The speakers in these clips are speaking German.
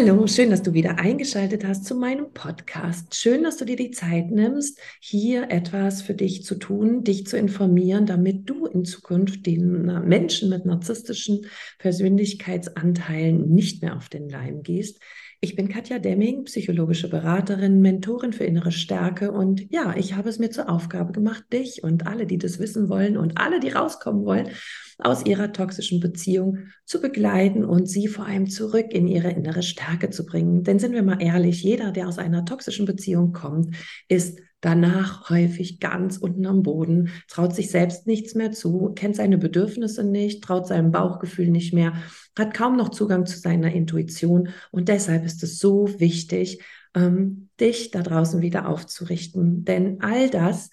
Hallo, schön, dass du wieder eingeschaltet hast zu meinem Podcast. Schön, dass du dir die Zeit nimmst, hier etwas für dich zu tun, dich zu informieren, damit du in Zukunft den Menschen mit narzisstischen Persönlichkeitsanteilen nicht mehr auf den Leim gehst. Ich bin Katja Demming, psychologische Beraterin, Mentorin für innere Stärke und ja, ich habe es mir zur Aufgabe gemacht, dich und alle, die das wissen wollen und alle, die rauskommen wollen, aus ihrer toxischen Beziehung zu begleiten und sie vor allem zurück in ihre innere Stärke zu bringen. Denn sind wir mal ehrlich, jeder, der aus einer toxischen Beziehung kommt, ist danach häufig ganz unten am Boden, traut sich selbst nichts mehr zu, kennt seine Bedürfnisse nicht, traut seinem Bauchgefühl nicht mehr, hat kaum noch Zugang zu seiner Intuition. Und deshalb ist es so wichtig, ähm, dich da draußen wieder aufzurichten. Denn all das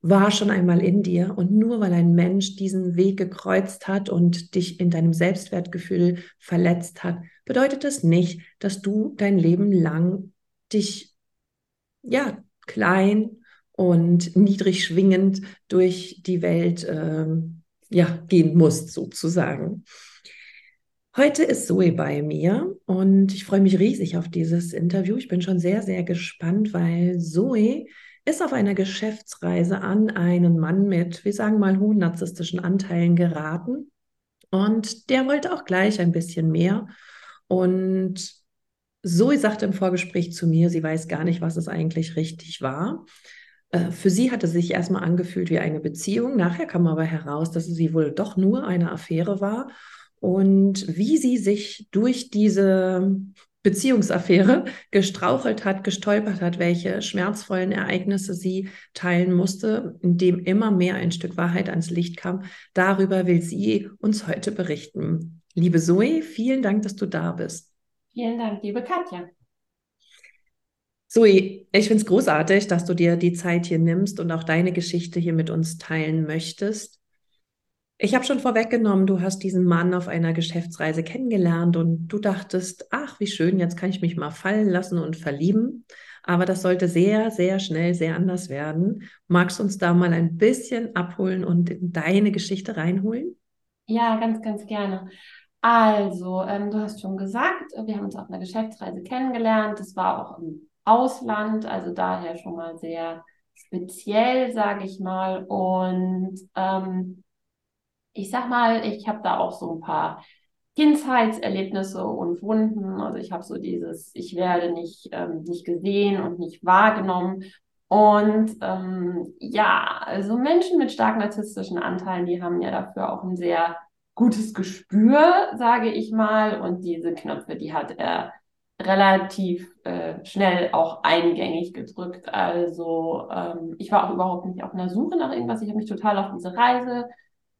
war schon einmal in dir und nur weil ein Mensch diesen Weg gekreuzt hat und dich in deinem Selbstwertgefühl verletzt hat, bedeutet das nicht, dass du dein Leben lang dich ja klein und niedrig schwingend durch die Welt äh, ja, gehen musst, sozusagen. Heute ist Zoe bei mir und ich freue mich riesig auf dieses Interview. Ich bin schon sehr, sehr gespannt, weil Zoe ist auf einer Geschäftsreise an einen Mann mit, wir sagen mal, hohen narzisstischen Anteilen geraten. Und der wollte auch gleich ein bisschen mehr. Und Zoe sagte im Vorgespräch zu mir, sie weiß gar nicht, was es eigentlich richtig war. Äh, für sie hatte es sich erstmal angefühlt wie eine Beziehung. Nachher kam aber heraus, dass sie wohl doch nur eine Affäre war. Und wie sie sich durch diese Beziehungsaffäre gestrauchelt hat, gestolpert hat, welche schmerzvollen Ereignisse sie teilen musste, in dem immer mehr ein Stück Wahrheit ans Licht kam. Darüber will sie uns heute berichten. Liebe Zoe, vielen Dank, dass du da bist. Vielen Dank, liebe Katja. Zoe, ich finde es großartig, dass du dir die Zeit hier nimmst und auch deine Geschichte hier mit uns teilen möchtest. Ich habe schon vorweggenommen, du hast diesen Mann auf einer Geschäftsreise kennengelernt und du dachtest, ach, wie schön, jetzt kann ich mich mal fallen lassen und verlieben. Aber das sollte sehr, sehr schnell sehr anders werden. Magst du uns da mal ein bisschen abholen und in deine Geschichte reinholen? Ja, ganz, ganz gerne. Also, ähm, du hast schon gesagt, wir haben uns auf einer Geschäftsreise kennengelernt. Das war auch im Ausland, also daher schon mal sehr speziell, sage ich mal. Und ähm, ich sag mal, ich habe da auch so ein paar Kindheitserlebnisse und Wunden. Also ich habe so dieses, ich werde nicht, ähm, nicht gesehen und nicht wahrgenommen. Und ähm, ja, also Menschen mit stark narzisstischen Anteilen, die haben ja dafür auch ein sehr gutes Gespür, sage ich mal. Und diese Knöpfe, die hat er relativ äh, schnell auch eingängig gedrückt. Also ähm, ich war auch überhaupt nicht auf einer Suche nach irgendwas. Ich habe mich total auf diese Reise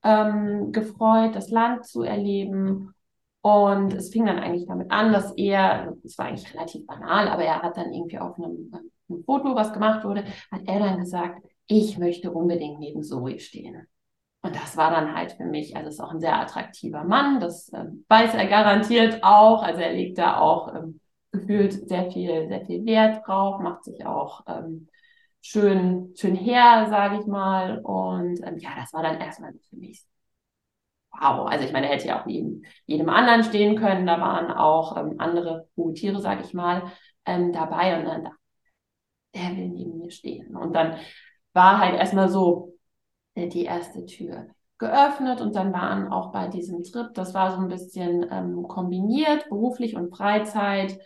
ähm, gefreut, das Land zu erleben. Und es fing dann eigentlich damit an, dass er, es war eigentlich relativ banal, aber er hat dann irgendwie auf einem, einem Foto, was gemacht wurde, hat er dann gesagt, ich möchte unbedingt neben Zoe stehen. Und das war dann halt für mich, also ist auch ein sehr attraktiver Mann, das äh, weiß er garantiert auch. Also er legt da auch ähm, gefühlt sehr viel, sehr viel Wert drauf, macht sich auch ähm, schön, schön her, sage ich mal. Und ähm, ja, das war dann erstmal für mich wow. Also ich meine, hätte ja auch neben jedem anderen stehen können. Da waren auch ähm, andere Tiere, sage ich mal, ähm, dabei. Und dann dachte der will neben mir stehen. Und dann war halt erstmal so, äh, die erste Tür geöffnet und dann waren auch bei diesem Trip, das war so ein bisschen ähm, kombiniert, beruflich und Freizeit.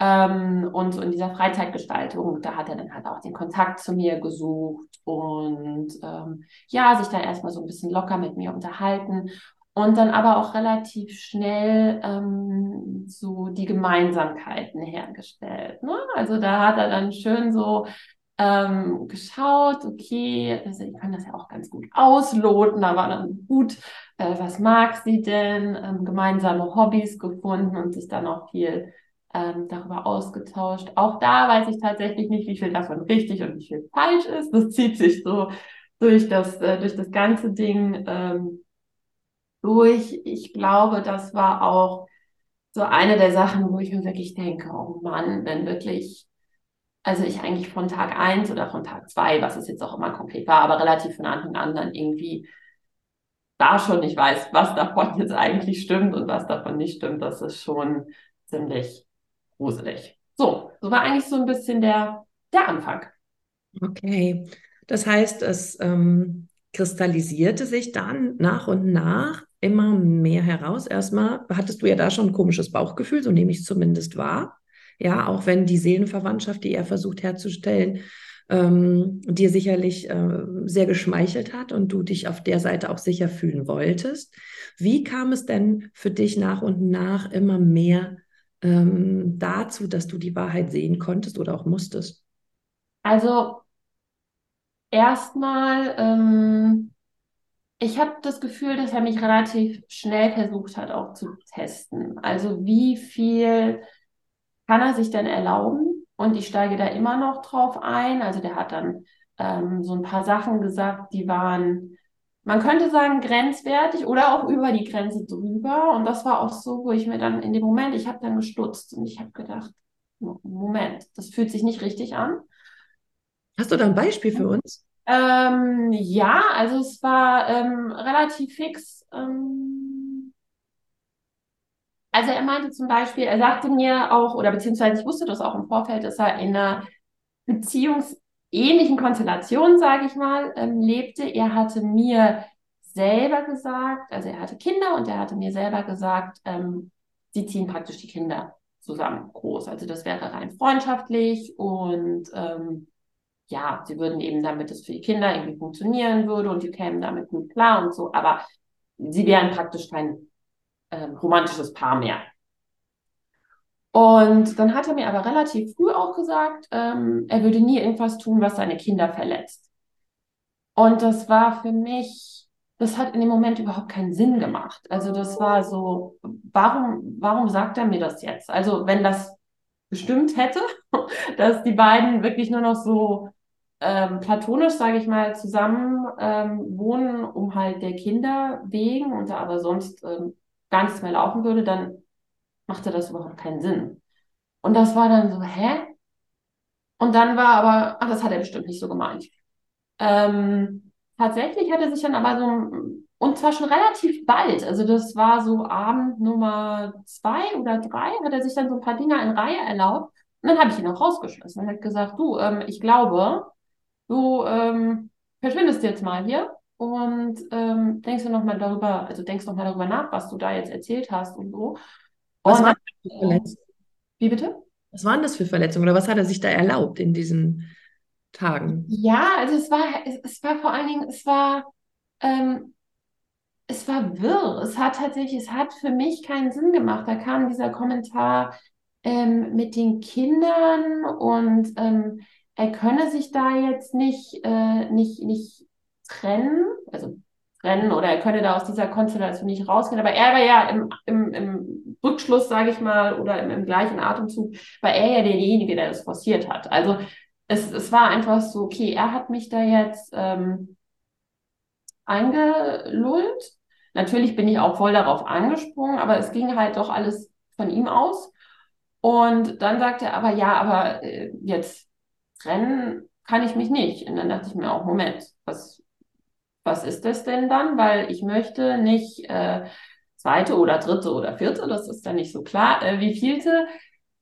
Ähm, und so in dieser Freizeitgestaltung, da hat er dann halt auch den Kontakt zu mir gesucht und ähm, ja, sich dann erstmal so ein bisschen locker mit mir unterhalten und dann aber auch relativ schnell ähm, so die Gemeinsamkeiten hergestellt. Ne? Also da hat er dann schön so ähm, geschaut, okay, also ich kann das ja auch ganz gut ausloten, war dann gut, äh, was mag sie denn, ähm, gemeinsame Hobbys gefunden und sich dann auch viel ähm, darüber ausgetauscht. Auch da weiß ich tatsächlich nicht, wie viel davon richtig und wie viel falsch ist. Das zieht sich so durch das, äh, durch das ganze Ding ähm, durch. Ich glaube, das war auch so eine der Sachen, wo ich mir wirklich denke, oh Mann, wenn wirklich also ich eigentlich von Tag 1 oder von Tag 2, was es jetzt auch immer konkret war, aber relativ von Anfang an dann irgendwie da schon nicht weiß, was davon jetzt eigentlich stimmt und was davon nicht stimmt, das ist schon ziemlich gruselig. So, so war eigentlich so ein bisschen der, der Anfang. Okay, das heißt, es ähm, kristallisierte sich dann nach und nach immer mehr heraus. Erstmal hattest du ja da schon ein komisches Bauchgefühl, so nehme ich es zumindest wahr. Ja, auch wenn die Seelenverwandtschaft, die er versucht herzustellen, ähm, dir sicherlich äh, sehr geschmeichelt hat und du dich auf der Seite auch sicher fühlen wolltest. Wie kam es denn für dich nach und nach immer mehr ähm, dazu, dass du die Wahrheit sehen konntest oder auch musstest? Also erstmal, ähm, ich habe das Gefühl, dass er mich relativ schnell versucht hat, auch zu testen. Also wie viel kann er sich denn erlauben? Und ich steige da immer noch drauf ein. Also der hat dann ähm, so ein paar Sachen gesagt, die waren, man könnte sagen, grenzwertig oder auch über die Grenze drüber. Und das war auch so, wo ich mir dann in dem Moment, ich habe dann gestutzt und ich habe gedacht, Moment, das fühlt sich nicht richtig an. Hast du da ein Beispiel für uns? Ähm, ja, also es war ähm, relativ fix. Ähm, also er meinte zum Beispiel, er sagte mir auch, oder beziehungsweise ich wusste das auch im Vorfeld, dass er in einer beziehungsähnlichen Konstellation, sage ich mal, ähm, lebte. Er hatte mir selber gesagt, also er hatte Kinder und er hatte mir selber gesagt, ähm, sie ziehen praktisch die Kinder zusammen groß. Also das wäre rein freundschaftlich und ähm, ja, sie würden eben, damit es für die Kinder irgendwie funktionieren würde und die kämen damit gut klar und so, aber sie wären praktisch kein ähm, romantisches Paar mehr. Und dann hat er mir aber relativ früh auch gesagt, ähm, er würde nie irgendwas tun, was seine Kinder verletzt. Und das war für mich, das hat in dem Moment überhaupt keinen Sinn gemacht. Also das war so, warum, warum sagt er mir das jetzt? Also wenn das bestimmt hätte, dass die beiden wirklich nur noch so ähm, platonisch, sage ich mal, zusammen ähm, wohnen, um halt der Kinder wegen und da aber sonst ähm, gar nichts mehr laufen würde, dann machte das überhaupt keinen Sinn. Und das war dann so, hä? Und dann war aber, ach, das hat er bestimmt nicht so gemeint. Ähm, tatsächlich hat er sich dann aber so, und zwar schon relativ bald, also das war so Abend Nummer zwei oder drei, hat er sich dann so ein paar Dinge in Reihe erlaubt. Und dann habe ich ihn auch rausgeschmissen. Er hat gesagt, du, ähm, ich glaube, du ähm, verschwindest jetzt mal hier und ähm, denkst du nochmal darüber, also denkst nochmal darüber nach, was du da jetzt erzählt hast und so. Was waren das für Verletzungen? Wie bitte? Was waren das für Verletzungen oder was hat er sich da erlaubt in diesen Tagen? Ja, also es war, es, es war vor allen Dingen, es war, ähm, es war wirr. Es hat tatsächlich, es hat für mich keinen Sinn gemacht. Da kam dieser Kommentar ähm, mit den Kindern und ähm, er könne sich da jetzt nicht, äh, nicht, nicht trennen, also trennen oder er könne da aus dieser Konstellation nicht rausgehen. Aber er war ja im, im, im Rückschluss, sage ich mal, oder im, im gleichen Atemzug, war er ja derjenige, der das forciert hat. Also es, es war einfach so, okay, er hat mich da jetzt ähm, eingelullt. Natürlich bin ich auch voll darauf angesprungen, aber es ging halt doch alles von ihm aus. Und dann sagte er aber, ja, aber äh, jetzt trennen kann ich mich nicht. Und dann dachte ich mir auch, Moment, was, was ist das denn dann? Weil ich möchte nicht äh, zweite oder dritte oder vierte, das ist dann nicht so klar, äh, wie vielte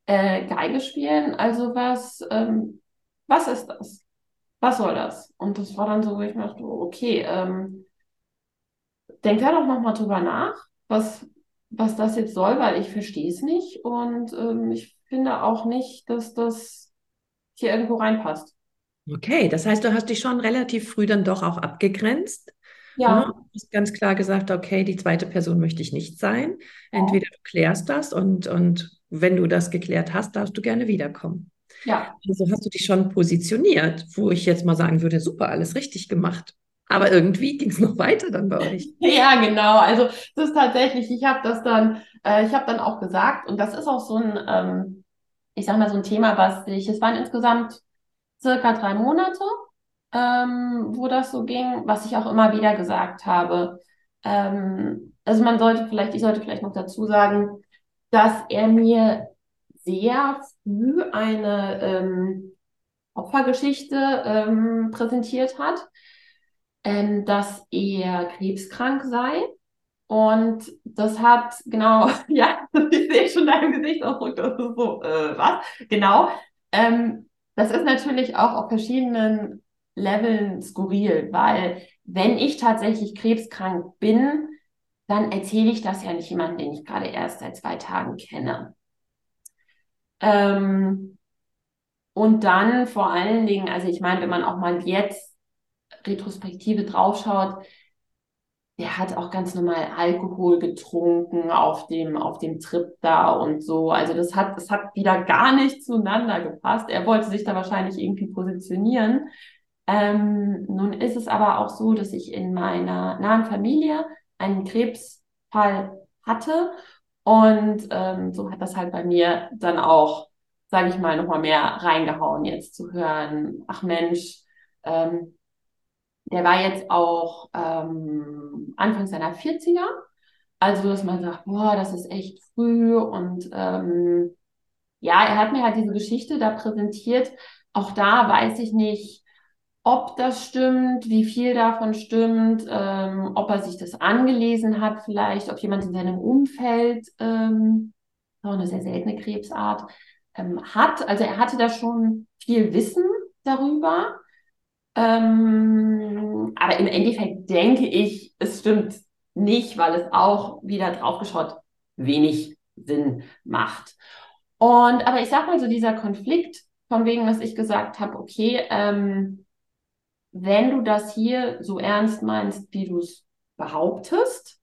äh, Geige spielen. Also was, ähm, was ist das? Was soll das? Und das war dann so, wo ich dachte, okay, ähm, denk da doch nochmal drüber nach, was, was das jetzt soll, weil ich verstehe es nicht und ähm, ich finde auch nicht, dass das hier irgendwo reinpasst. Okay, das heißt, du hast dich schon relativ früh dann doch auch abgegrenzt. Ja. Ne? Du hast ganz klar gesagt, okay, die zweite Person möchte ich nicht sein. Entweder du klärst das und, und wenn du das geklärt hast, darfst du gerne wiederkommen. Ja. Also hast du dich schon positioniert, wo ich jetzt mal sagen würde, super, alles richtig gemacht. Aber irgendwie ging es noch weiter dann bei euch. Ja, genau. Also das ist tatsächlich, ich habe das dann, äh, ich habe dann auch gesagt, und das ist auch so ein, ähm, ich sag mal, so ein Thema, was ich, es waren insgesamt circa drei Monate, ähm, wo das so ging, was ich auch immer wieder gesagt habe. Ähm, also man sollte vielleicht, ich sollte vielleicht noch dazu sagen, dass er mir sehr früh eine ähm, Opfergeschichte ähm, präsentiert hat, ähm, dass er krebskrank sei Und das hat, genau, ja, ich sehe schon deinem Gesichtsausdruck, das ist so, äh, was? Genau. Ähm, das ist natürlich auch auf verschiedenen Leveln skurril, weil wenn ich tatsächlich krebskrank bin, dann erzähle ich das ja nicht jemandem, den ich gerade erst seit zwei Tagen kenne. Ähm, und dann vor allen Dingen, also ich meine, wenn man auch mal jetzt Retrospektive draufschaut, der hat auch ganz normal Alkohol getrunken auf dem, auf dem Trip da und so. Also das hat, das hat wieder gar nicht zueinander gepasst. Er wollte sich da wahrscheinlich irgendwie positionieren. Ähm, nun ist es aber auch so, dass ich in meiner nahen Familie einen Krebsfall hatte und ähm, so hat das halt bei mir dann auch, sage ich mal, nochmal mehr reingehauen, jetzt zu hören, ach Mensch, ähm, der war jetzt auch ähm, Anfang seiner 40er. Also, dass man sagt, boah, das ist echt früh. Und ähm, ja, er hat mir halt diese Geschichte da präsentiert. Auch da weiß ich nicht, ob das stimmt, wie viel davon stimmt, ähm, ob er sich das angelesen hat, vielleicht, ob jemand in seinem Umfeld, ähm, auch eine sehr seltene Krebsart, ähm, hat. Also er hatte da schon viel Wissen darüber. Ähm, aber im Endeffekt denke ich, es stimmt nicht, weil es auch wieder draufgeschaut wenig Sinn macht. Und aber ich sag mal so, dieser Konflikt, von wegen, was ich gesagt habe, okay, ähm, wenn du das hier so ernst meinst, wie du es behauptest,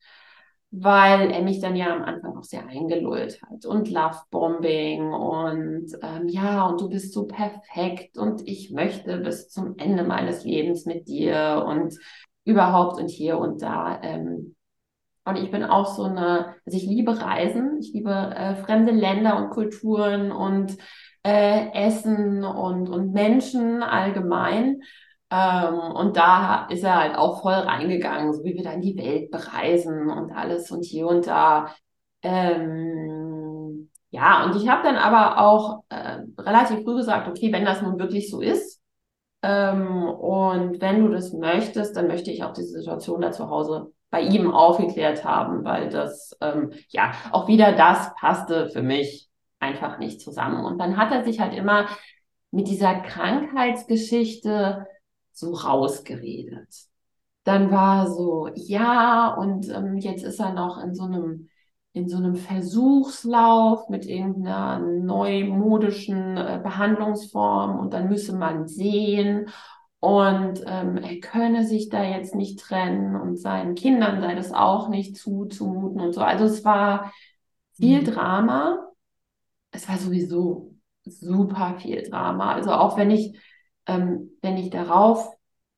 weil er mich dann ja am Anfang auch sehr eingelullt hat und Lovebombing und ähm, ja, und du bist so perfekt und ich möchte bis zum Ende meines Lebens mit dir und überhaupt und hier und da. Ähm, und ich bin auch so eine, also ich liebe Reisen, ich liebe äh, fremde Länder und Kulturen und äh, Essen und, und Menschen allgemein. Ähm, und da ist er halt auch voll reingegangen, so wie wir dann die Welt bereisen und alles und hier und da. Ähm, ja, und ich habe dann aber auch äh, relativ früh gesagt, okay, wenn das nun wirklich so ist ähm, und wenn du das möchtest, dann möchte ich auch diese Situation da zu Hause bei ihm aufgeklärt haben, weil das, ähm, ja, auch wieder das passte für mich einfach nicht zusammen. Und dann hat er sich halt immer mit dieser Krankheitsgeschichte so rausgeredet. Dann war so, ja, und ähm, jetzt ist er noch in so einem in so einem Versuchslauf mit irgendeiner neumodischen äh, Behandlungsform und dann müsse man sehen und ähm, er könne sich da jetzt nicht trennen und seinen Kindern sei das auch nicht zuzumuten und so. Also es war viel mhm. Drama. Es war sowieso super viel Drama. Also auch wenn ich ähm, wenn ich darauf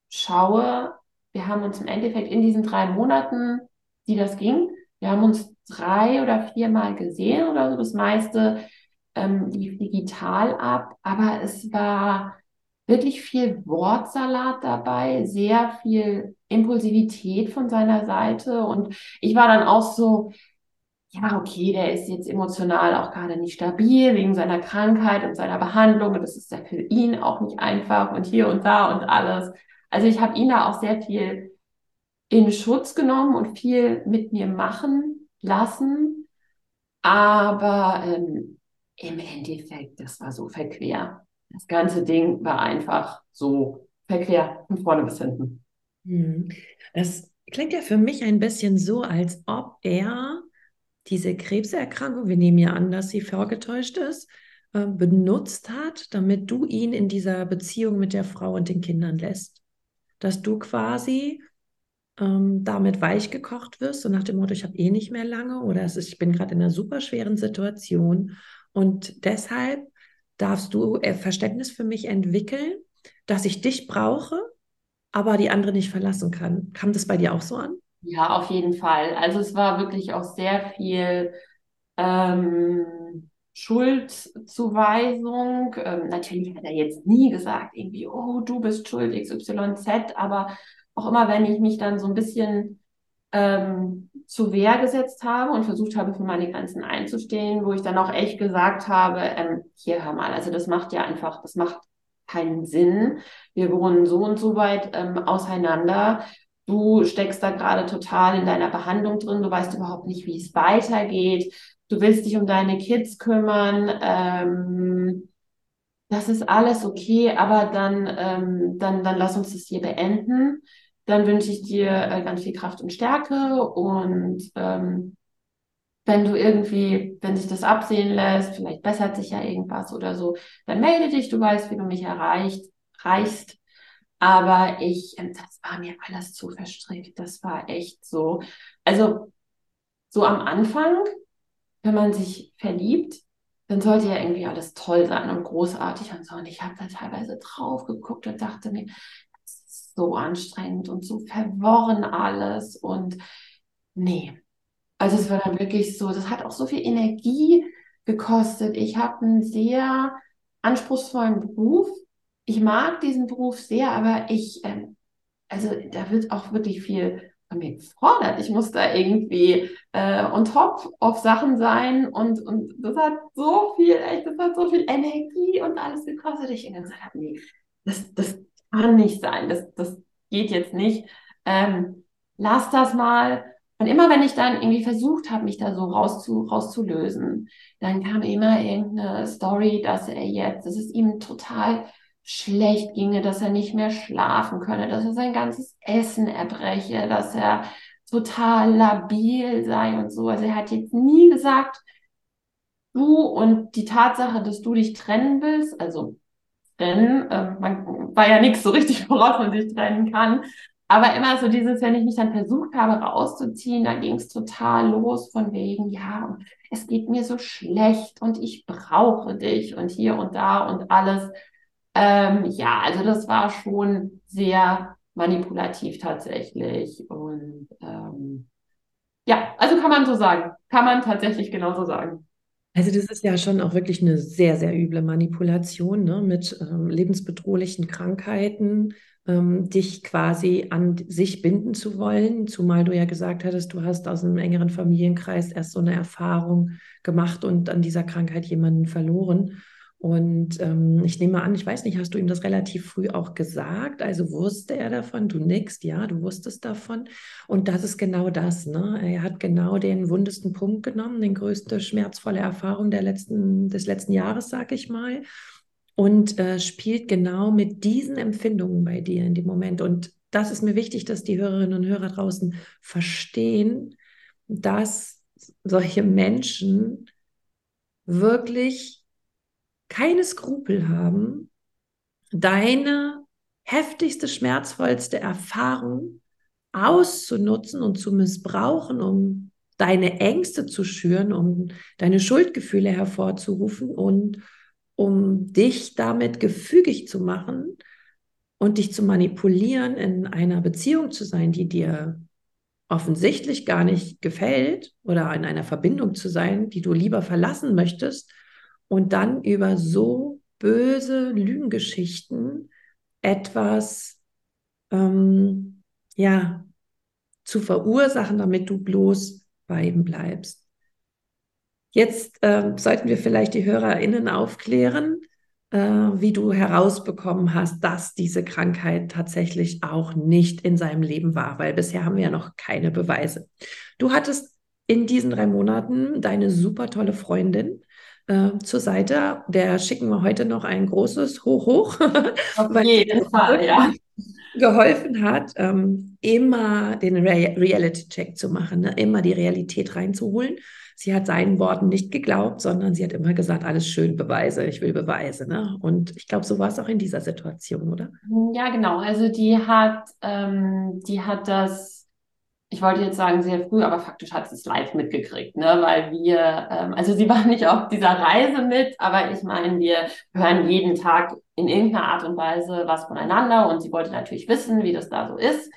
schaue, wir haben uns im Endeffekt in diesen drei Monaten, die das ging, wir haben uns drei oder viermal gesehen oder so, das meiste ähm, lief digital ab, aber es war wirklich viel Wortsalat dabei, sehr viel Impulsivität von seiner Seite. Und ich war dann auch so, ja, okay, der ist jetzt emotional auch gerade nicht stabil wegen seiner Krankheit und seiner Behandlung und das ist ja für ihn auch nicht einfach und hier und da und alles. Also ich habe ihn da auch sehr viel in Schutz genommen und viel mit mir machen lassen, aber ähm, im Endeffekt, das war so verquer. Das ganze Ding war einfach so verquer von vorne bis hinten. Hm. Das klingt ja für mich ein bisschen so, als ob er diese Krebserkrankung, wir nehmen ja an, dass sie vorgetäuscht ist, äh, benutzt hat, damit du ihn in dieser Beziehung mit der Frau und den Kindern lässt. Dass du quasi ähm, damit weich gekocht wirst und nach dem Motto, ich habe eh nicht mehr lange oder ist, ich bin gerade in einer super schweren Situation und deshalb darfst du äh, Verständnis für mich entwickeln, dass ich dich brauche, aber die andere nicht verlassen kann. Kam das bei dir auch so an? Ja, auf jeden Fall. Also es war wirklich auch sehr viel ähm, Schuldzuweisung. Ähm, natürlich hat er jetzt nie gesagt, irgendwie, oh, du bist schuld, XYZ, aber auch immer, wenn ich mich dann so ein bisschen ähm, zu Wehr gesetzt habe und versucht habe, für meine Grenzen einzustehen, wo ich dann auch echt gesagt habe, ähm, hier hör mal, also das macht ja einfach, das macht keinen Sinn. Wir wohnen so und so weit ähm, auseinander du steckst da gerade total in deiner Behandlung drin, du weißt überhaupt nicht, wie es weitergeht, du willst dich um deine Kids kümmern, ähm, das ist alles okay, aber dann, ähm, dann, dann lass uns das hier beenden. Dann wünsche ich dir äh, ganz viel Kraft und Stärke und ähm, wenn du irgendwie, wenn sich das absehen lässt, vielleicht bessert sich ja irgendwas oder so, dann melde dich, du weißt, wie du mich erreicht, reichst. Aber ich, ähm, das war mir alles zu verstrickt. Das war echt so. Also, so am Anfang, wenn man sich verliebt, dann sollte ja irgendwie alles toll sein und großartig und so. Und ich habe da teilweise drauf geguckt und dachte mir, das ist so anstrengend und so verworren alles. Und nee, also es war dann wirklich so, das hat auch so viel Energie gekostet. Ich habe einen sehr anspruchsvollen Beruf. Ich mag diesen Beruf sehr, aber ich, ähm, also da wird auch wirklich viel von mir gefordert. Ich muss da irgendwie äh, on top auf Sachen sein und, und das hat so viel, echt, das hat so viel Energie und alles gekostet. Ich dann gesagt habe, nee, das, das kann nicht sein, das, das geht jetzt nicht. Ähm, lass das mal. Und immer wenn ich dann irgendwie versucht habe, mich da so rauszu, rauszulösen, dann kam immer irgendeine Story, dass er jetzt, dass es ihm total schlecht ginge, dass er nicht mehr schlafen könne, dass er sein ganzes Essen erbreche, dass er total labil sei und so. Also er hat jetzt nie gesagt, du und die Tatsache, dass du dich trennen willst, also trennen, äh, man war ja nichts so richtig, woraus man sich trennen kann, aber immer so dieses, wenn ich mich dann versucht habe rauszuziehen, da ging es total los von wegen, ja, es geht mir so schlecht und ich brauche dich und hier und da und alles. Ähm, ja, also das war schon sehr manipulativ tatsächlich. Und ähm, ja, also kann man so sagen. Kann man tatsächlich genauso sagen. Also das ist ja schon auch wirklich eine sehr, sehr üble Manipulation ne? mit ähm, lebensbedrohlichen Krankheiten, ähm, dich quasi an sich binden zu wollen, zumal du ja gesagt hattest, du hast aus einem engeren Familienkreis erst so eine Erfahrung gemacht und an dieser Krankheit jemanden verloren. Und ähm, ich nehme an, ich weiß nicht, hast du ihm das relativ früh auch gesagt? Also wusste er davon? Du nickst, ja, du wusstest davon. Und das ist genau das. Ne? Er hat genau den wundesten Punkt genommen, den größte schmerzvolle Erfahrung der letzten, des letzten Jahres, sag ich mal und äh, spielt genau mit diesen Empfindungen bei dir in dem Moment. Und das ist mir wichtig, dass die Hörerinnen und Hörer draußen verstehen, dass solche Menschen wirklich keine Skrupel haben, deine heftigste, schmerzvollste Erfahrung auszunutzen und zu missbrauchen, um deine Ängste zu schüren, um deine Schuldgefühle hervorzurufen und um dich damit gefügig zu machen und dich zu manipulieren, in einer Beziehung zu sein, die dir offensichtlich gar nicht gefällt oder in einer Verbindung zu sein, die du lieber verlassen möchtest und dann über so böse Lügengeschichten etwas ähm, ja zu verursachen, damit du bloß bei ihm bleibst. Jetzt äh, sollten wir vielleicht die HörerInnen aufklären, äh, wie du herausbekommen hast, dass diese Krankheit tatsächlich auch nicht in seinem Leben war, weil bisher haben wir ja noch keine Beweise. Du hattest in diesen drei Monaten deine super tolle Freundin äh, zur Seite. Der schicken wir heute noch ein großes Hoch, hoch. Auf jeden Fall, ja geholfen hat, ähm, immer den Re Reality-Check zu machen, ne? immer die Realität reinzuholen. Sie hat seinen Worten nicht geglaubt, sondern sie hat immer gesagt, alles schön, Beweise, ich will Beweise. Ne? Und ich glaube, so war es auch in dieser Situation, oder? Ja, genau. Also die hat, ähm, die hat das, ich wollte jetzt sagen sehr früh, aber faktisch hat sie es live mitgekriegt, ne? weil wir, ähm, also sie war nicht auf dieser Reise mit, aber ich meine, wir hören jeden Tag in irgendeiner Art und Weise was voneinander und sie wollte natürlich wissen, wie das da so ist.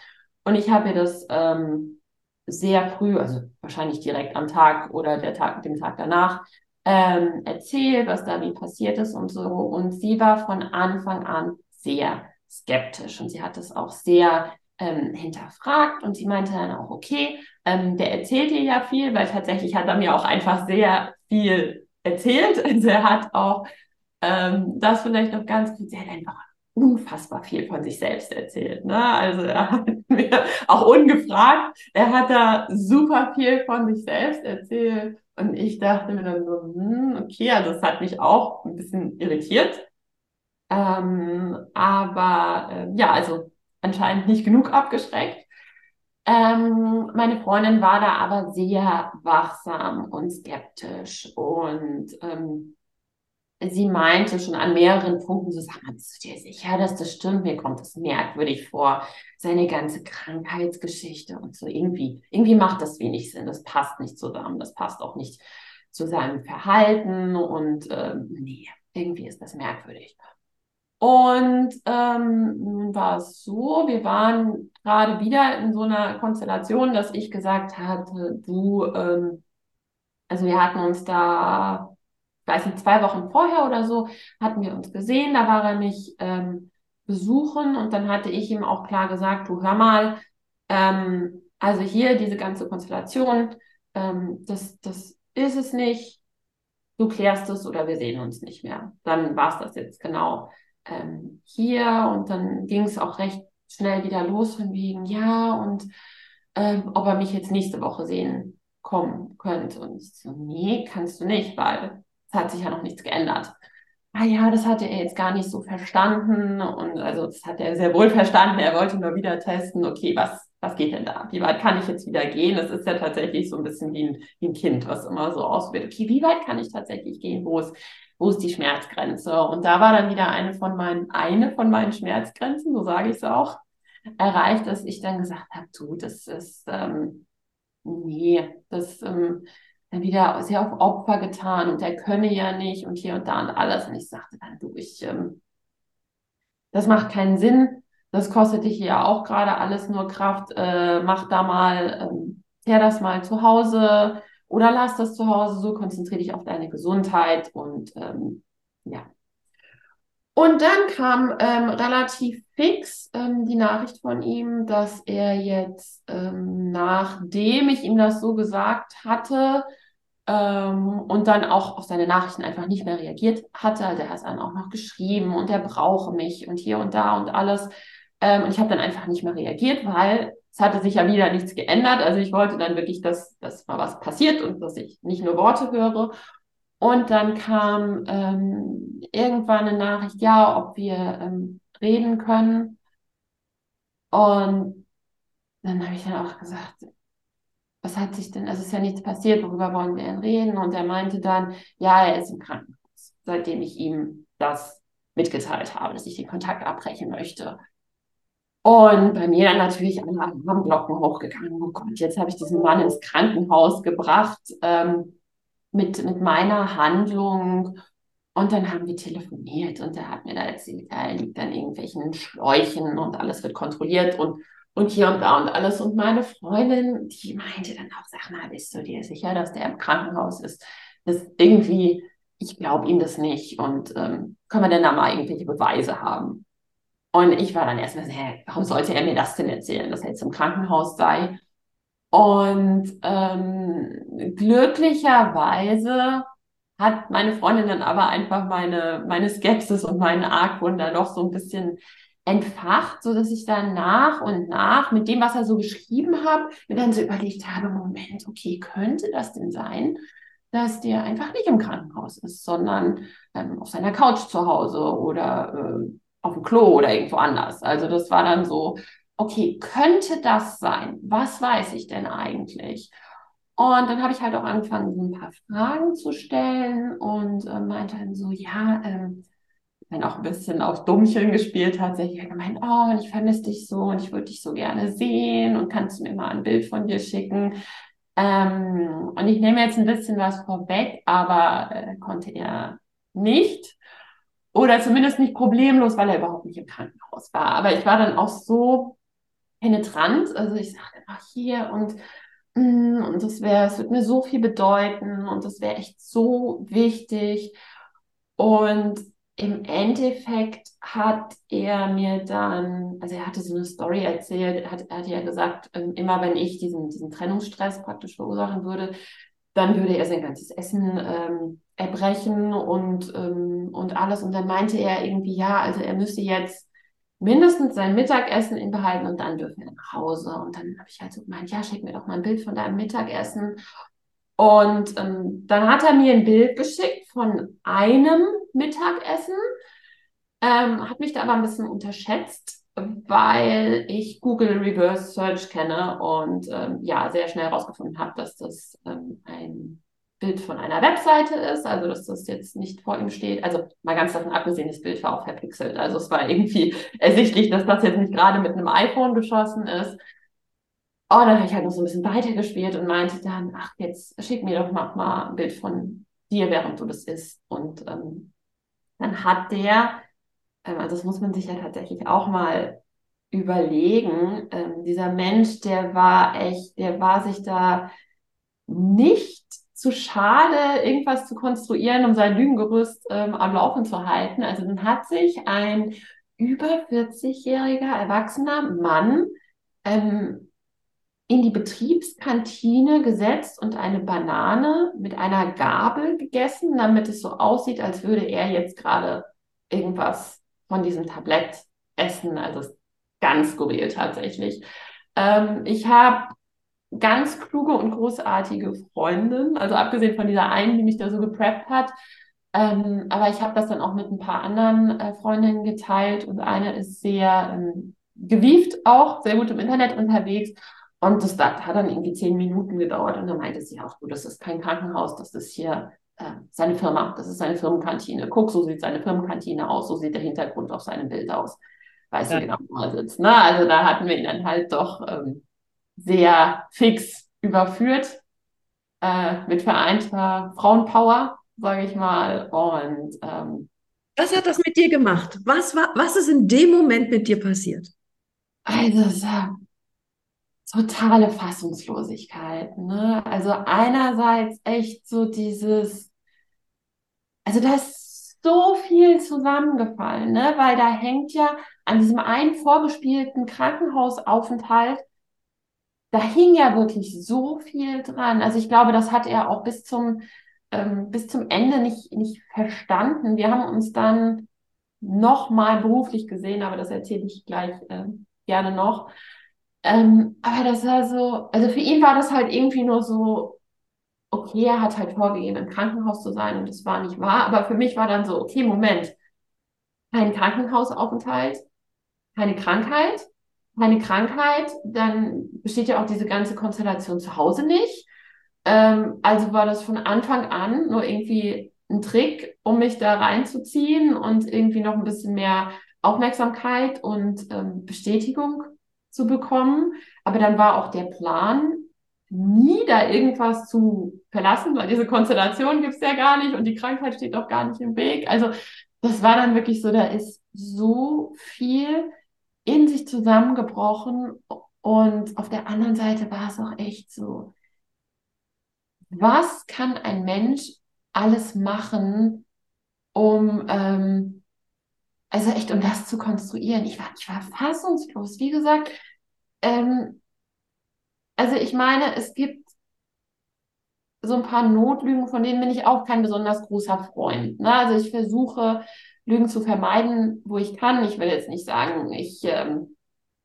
Und ich habe ihr das ähm, sehr früh, also wahrscheinlich direkt am Tag oder der Tag, dem Tag danach, ähm, erzählt, was da wie passiert ist und so. Und sie war von Anfang an sehr skeptisch und sie hat es auch sehr ähm, hinterfragt und sie meinte dann auch, okay, ähm, der erzählt ihr ja viel, weil tatsächlich hat er mir auch einfach sehr viel erzählt. Also er hat auch ähm, das vielleicht noch ganz gut, sie hat einfach unfassbar viel von sich selbst erzählt. Ne? Also er hat mir auch ungefragt, er hat da super viel von sich selbst erzählt. Und ich dachte mir dann so, hm, okay, also das hat mich auch ein bisschen irritiert. Ähm, aber äh, ja, also anscheinend nicht genug abgeschreckt. Ähm, meine Freundin war da aber sehr wachsam und skeptisch und ähm, sie meinte schon an mehreren Punkten, so sag mal, bist du dir sicher, dass das stimmt? Mir kommt das merkwürdig vor, seine ganze Krankheitsgeschichte und so irgendwie, irgendwie macht das wenig Sinn, das passt nicht zusammen, das passt auch nicht zu seinem Verhalten und ähm, nee, irgendwie ist das merkwürdig. Und ähm, nun war es so, wir waren gerade wieder in so einer Konstellation, dass ich gesagt hatte, du, ähm, also wir hatten uns da, weiß nicht, zwei Wochen vorher oder so, hatten wir uns gesehen, da war er mich ähm, besuchen und dann hatte ich ihm auch klar gesagt, du hör mal, ähm, also hier diese ganze Konstellation, ähm, das, das ist es nicht, du klärst es oder wir sehen uns nicht mehr. Dann war es das jetzt genau ähm, hier und dann ging es auch recht schnell wieder los von wegen, ja, und ähm, ob er mich jetzt nächste Woche sehen kommen könnte. Und ich so, nee, kannst du nicht, weil es hat sich ja noch nichts geändert. Ah ja, das hatte er jetzt gar nicht so verstanden und also das hat er sehr wohl verstanden. Er wollte nur wieder testen, okay, was, was geht denn da? Wie weit kann ich jetzt wieder gehen? Das ist ja tatsächlich so ein bisschen wie ein, wie ein Kind, was immer so ausprobiert. Okay, wie weit kann ich tatsächlich gehen? Wo ist, wo ist die Schmerzgrenze? Und da war dann wieder eine von meinen, eine von meinen Schmerzgrenzen, so sage ich es auch, erreicht, dass ich dann gesagt habe, du, das ist, ähm, nee, das ähm, dann wieder sehr auf Opfer getan und er könne ja nicht und hier und da und alles. Und ich sagte dann, du, ich, ähm, das macht keinen Sinn. Das kostet dich ja auch gerade alles nur Kraft. Äh, mach da mal, ähm, klär das mal zu Hause oder lass das zu Hause so, konzentriere dich auf deine Gesundheit und ähm, ja. Und dann kam ähm, relativ fix ähm, die Nachricht von ihm, dass er jetzt, ähm, nachdem ich ihm das so gesagt hatte ähm, und dann auch auf seine Nachrichten einfach nicht mehr reagiert hatte, also er hat dann auch noch geschrieben und er brauche mich und hier und da und alles. Ähm, und ich habe dann einfach nicht mehr reagiert, weil es hatte sich ja wieder nichts geändert. Also ich wollte dann wirklich, dass, dass mal was passiert und dass ich nicht nur Worte höre. Und dann kam ähm, irgendwann eine Nachricht, ja, ob wir ähm, reden können. Und dann habe ich dann auch gesagt, was hat sich denn, also es ist ja nichts passiert, worüber wollen wir denn reden? Und er meinte dann, ja, er ist im Krankenhaus, seitdem ich ihm das mitgeteilt habe, dass ich den Kontakt abbrechen möchte. Und bei mir dann natürlich alle Alarmglocken hochgegangen. Oh Gott, jetzt habe ich diesen Mann ins Krankenhaus gebracht ähm, mit, mit meiner Handlung. Und dann haben wir telefoniert und er hat mir da erzählt, er liegt an irgendwelchen Schläuchen und alles wird kontrolliert und, und hier und da und alles. Und meine Freundin, die meinte dann auch, sag mal, bist du dir sicher, dass der im Krankenhaus ist? Das irgendwie, ich glaube ihm das nicht. Und ähm, können wir denn da mal irgendwelche Beweise haben? Und ich war dann erstmal so, hä, warum sollte er mir das denn erzählen, dass er jetzt im Krankenhaus sei? Und ähm, glücklicherweise hat meine Freundin dann aber einfach meine, meine Skepsis und meinen Argwohn da doch so ein bisschen entfacht, so dass ich dann nach und nach mit dem, was er so geschrieben hat, mir dann so überlegt habe, Moment, okay, könnte das denn sein, dass der einfach nicht im Krankenhaus ist, sondern ähm, auf seiner Couch zu Hause oder äh, auf dem Klo oder irgendwo anders. Also das war dann so, okay, könnte das sein? Was weiß ich denn eigentlich? Und dann habe ich halt auch angefangen, so ein paar Fragen zu stellen und äh, meinte dann so, ja, ähm, dann auch ein bisschen auf Dummchen gespielt tatsächlich. Ich gemeint, oh, ich vermisse dich so und ich würde dich so gerne sehen und kannst du mir mal ein Bild von dir schicken? Ähm, und ich nehme jetzt ein bisschen was vorweg, aber äh, konnte er nicht. Oder zumindest nicht problemlos, weil er überhaupt nicht im Krankenhaus war. Aber ich war dann auch so penetrant. Also ich sagte ach hier und, mm, und das wäre, es wird mir so viel bedeuten und das wäre echt so wichtig. Und im Endeffekt hat er mir dann, also er hatte so eine Story erzählt, er hat, er hat ja gesagt, ähm, immer wenn ich diesen, diesen Trennungsstress praktisch verursachen würde, dann würde er sein ganzes Essen ähm, erbrechen und, ähm, und alles. Und dann meinte er irgendwie, ja, also er müsse jetzt mindestens sein Mittagessen behalten und dann dürfen wir nach Hause. Und dann habe ich halt so gemeint, ja, schick mir doch mal ein Bild von deinem Mittagessen. Und ähm, dann hat er mir ein Bild geschickt von einem Mittagessen, ähm, hat mich da aber ein bisschen unterschätzt, weil ich Google Reverse Search kenne und ähm, ja, sehr schnell herausgefunden habe, dass das ähm, ein Bild von einer Webseite ist, also dass das jetzt nicht vor ihm steht. Also mal ganz davon abgesehen, das Bild war auch verpixelt. Also es war irgendwie ersichtlich, dass das jetzt nicht gerade mit einem iPhone geschossen ist. Oh, dann habe ich halt noch so ein bisschen weitergespielt und meinte dann, ach, jetzt schick mir doch mal, mal ein Bild von dir, während du das isst. Und ähm, dann hat der, ähm, also das muss man sich ja tatsächlich auch mal überlegen, ähm, dieser Mensch, der war echt, der war sich da nicht zu schade, irgendwas zu konstruieren, um sein Lügengerüst ähm, am Laufen zu halten. Also dann hat sich ein über 40-jähriger erwachsener Mann ähm, in die Betriebskantine gesetzt und eine Banane mit einer Gabel gegessen, damit es so aussieht, als würde er jetzt gerade irgendwas von diesem Tablett essen. Also ganz skurril tatsächlich. Ähm, ich habe ganz kluge und großartige Freundin, also abgesehen von dieser einen, die mich da so gepreppt hat. Ähm, aber ich habe das dann auch mit ein paar anderen äh, Freundinnen geteilt und eine ist sehr ähm, gewieft auch, sehr gut im Internet unterwegs. Und das, das hat dann irgendwie zehn Minuten gedauert und dann meinte sie auch, du, das ist kein Krankenhaus, das ist hier äh, seine Firma, das ist seine Firmenkantine. Guck, so sieht seine Firmenkantine aus, so sieht der Hintergrund auf seinem Bild aus. Weiß ja. genau, wo er sitzt. Ne? Also da hatten wir ihn dann halt doch ähm, sehr fix überführt äh, mit vereinter Frauenpower, sage ich mal. Und ähm, was hat das mit dir gemacht? Was war, was ist in dem Moment mit dir passiert? Also totale Fassungslosigkeit. Ne? Also einerseits echt so dieses, also da ist so viel zusammengefallen, ne? weil da hängt ja an diesem einen vorgespielten Krankenhausaufenthalt da hing ja wirklich so viel dran. Also ich glaube, das hat er auch bis zum, ähm, bis zum Ende nicht, nicht verstanden. Wir haben uns dann nochmal beruflich gesehen, aber das erzähle ich gleich äh, gerne noch. Ähm, aber das war so, also für ihn war das halt irgendwie nur so, okay, er hat halt vorgegeben, im Krankenhaus zu sein und das war nicht wahr. Aber für mich war dann so, okay, Moment, kein Krankenhausaufenthalt, keine Krankheit, keine Krankheit, dann besteht ja auch diese ganze Konstellation zu Hause nicht. Ähm, also war das von Anfang an nur irgendwie ein Trick, um mich da reinzuziehen und irgendwie noch ein bisschen mehr Aufmerksamkeit und ähm, Bestätigung zu bekommen. Aber dann war auch der Plan, nie da irgendwas zu verlassen, weil diese Konstellation gibt es ja gar nicht und die Krankheit steht auch gar nicht im Weg. Also das war dann wirklich so, da ist so viel in sich zusammengebrochen und auf der anderen Seite war es auch echt so, was kann ein Mensch alles machen, um, ähm, also echt, um das zu konstruieren? Ich war, ich war fassungslos. Wie gesagt, ähm, also ich meine, es gibt so ein paar Notlügen, von denen bin ich auch kein besonders großer Freund. Ne? Also ich versuche Lügen zu vermeiden, wo ich kann. Ich will jetzt nicht sagen, ich ähm,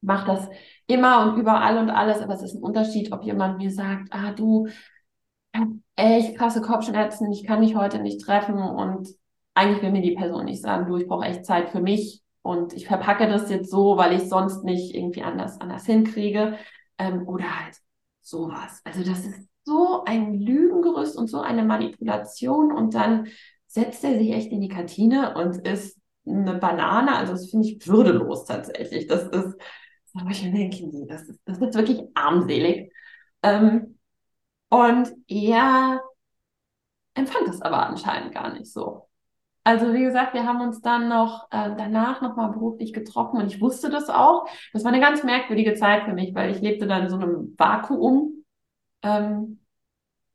mache das immer und überall und alles, aber es ist ein Unterschied, ob jemand mir sagt, ah du, ich habe echt krasse Kopfschmerzen, ich kann mich heute nicht treffen und eigentlich will mir die Person nicht sagen, du, ich brauche echt Zeit für mich und ich verpacke das jetzt so, weil ich sonst nicht irgendwie anders, anders hinkriege ähm, oder halt sowas. Also das ist so ein Lügengerüst und so eine Manipulation und dann setzt er sich echt in die Kantine und isst eine Banane. Also das finde ich würdelos tatsächlich. Das ist, aber ich denke, nee, das ist, das ist wirklich armselig. Ähm, und er empfand das aber anscheinend gar nicht so. Also wie gesagt, wir haben uns dann noch äh, danach nochmal beruflich getroffen und ich wusste das auch. Das war eine ganz merkwürdige Zeit für mich, weil ich lebte dann in so einem Vakuum ähm,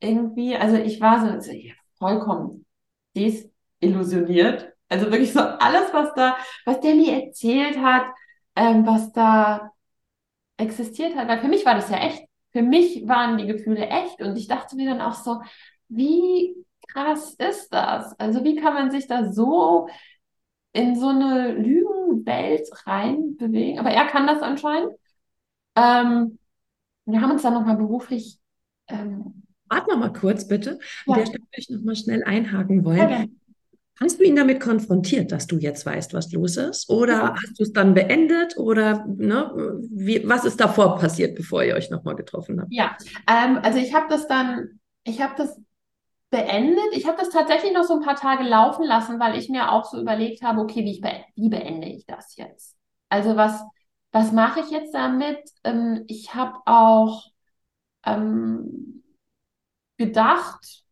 irgendwie. Also ich war so, so ja, vollkommen desillusioniert. Also wirklich so alles, was da, was der mir erzählt hat, ähm, was da existiert hat. Weil für mich war das ja echt. Für mich waren die Gefühle echt und ich dachte mir dann auch so, wie krass ist das? Also wie kann man sich da so in so eine Lügen Frauenwelt reinbewegen. Aber er kann das anscheinend. Ähm, wir haben uns dann nochmal beruflich. Ähm, Noch mal kurz, bitte. Ja. An der Stelle würde ich noch mal schnell einhaken wollen. Ja. Hast du ihn damit konfrontiert, dass du jetzt weißt, was los ist? Oder Ja. hast du es dann beendet? Oder ne, wie, was ist davor passiert, bevor ihr euch nochmal getroffen habt? Ja, ähm, also ich habe das dann, ich habe das beendet. Ich habe das tatsächlich noch so ein paar Tage laufen lassen, weil ich mir auch so überlegt habe, okay, wie, ich be wie beende ich das jetzt? Also was, was mache ich jetzt damit? Ähm, ich habe auch ähm, gedacht,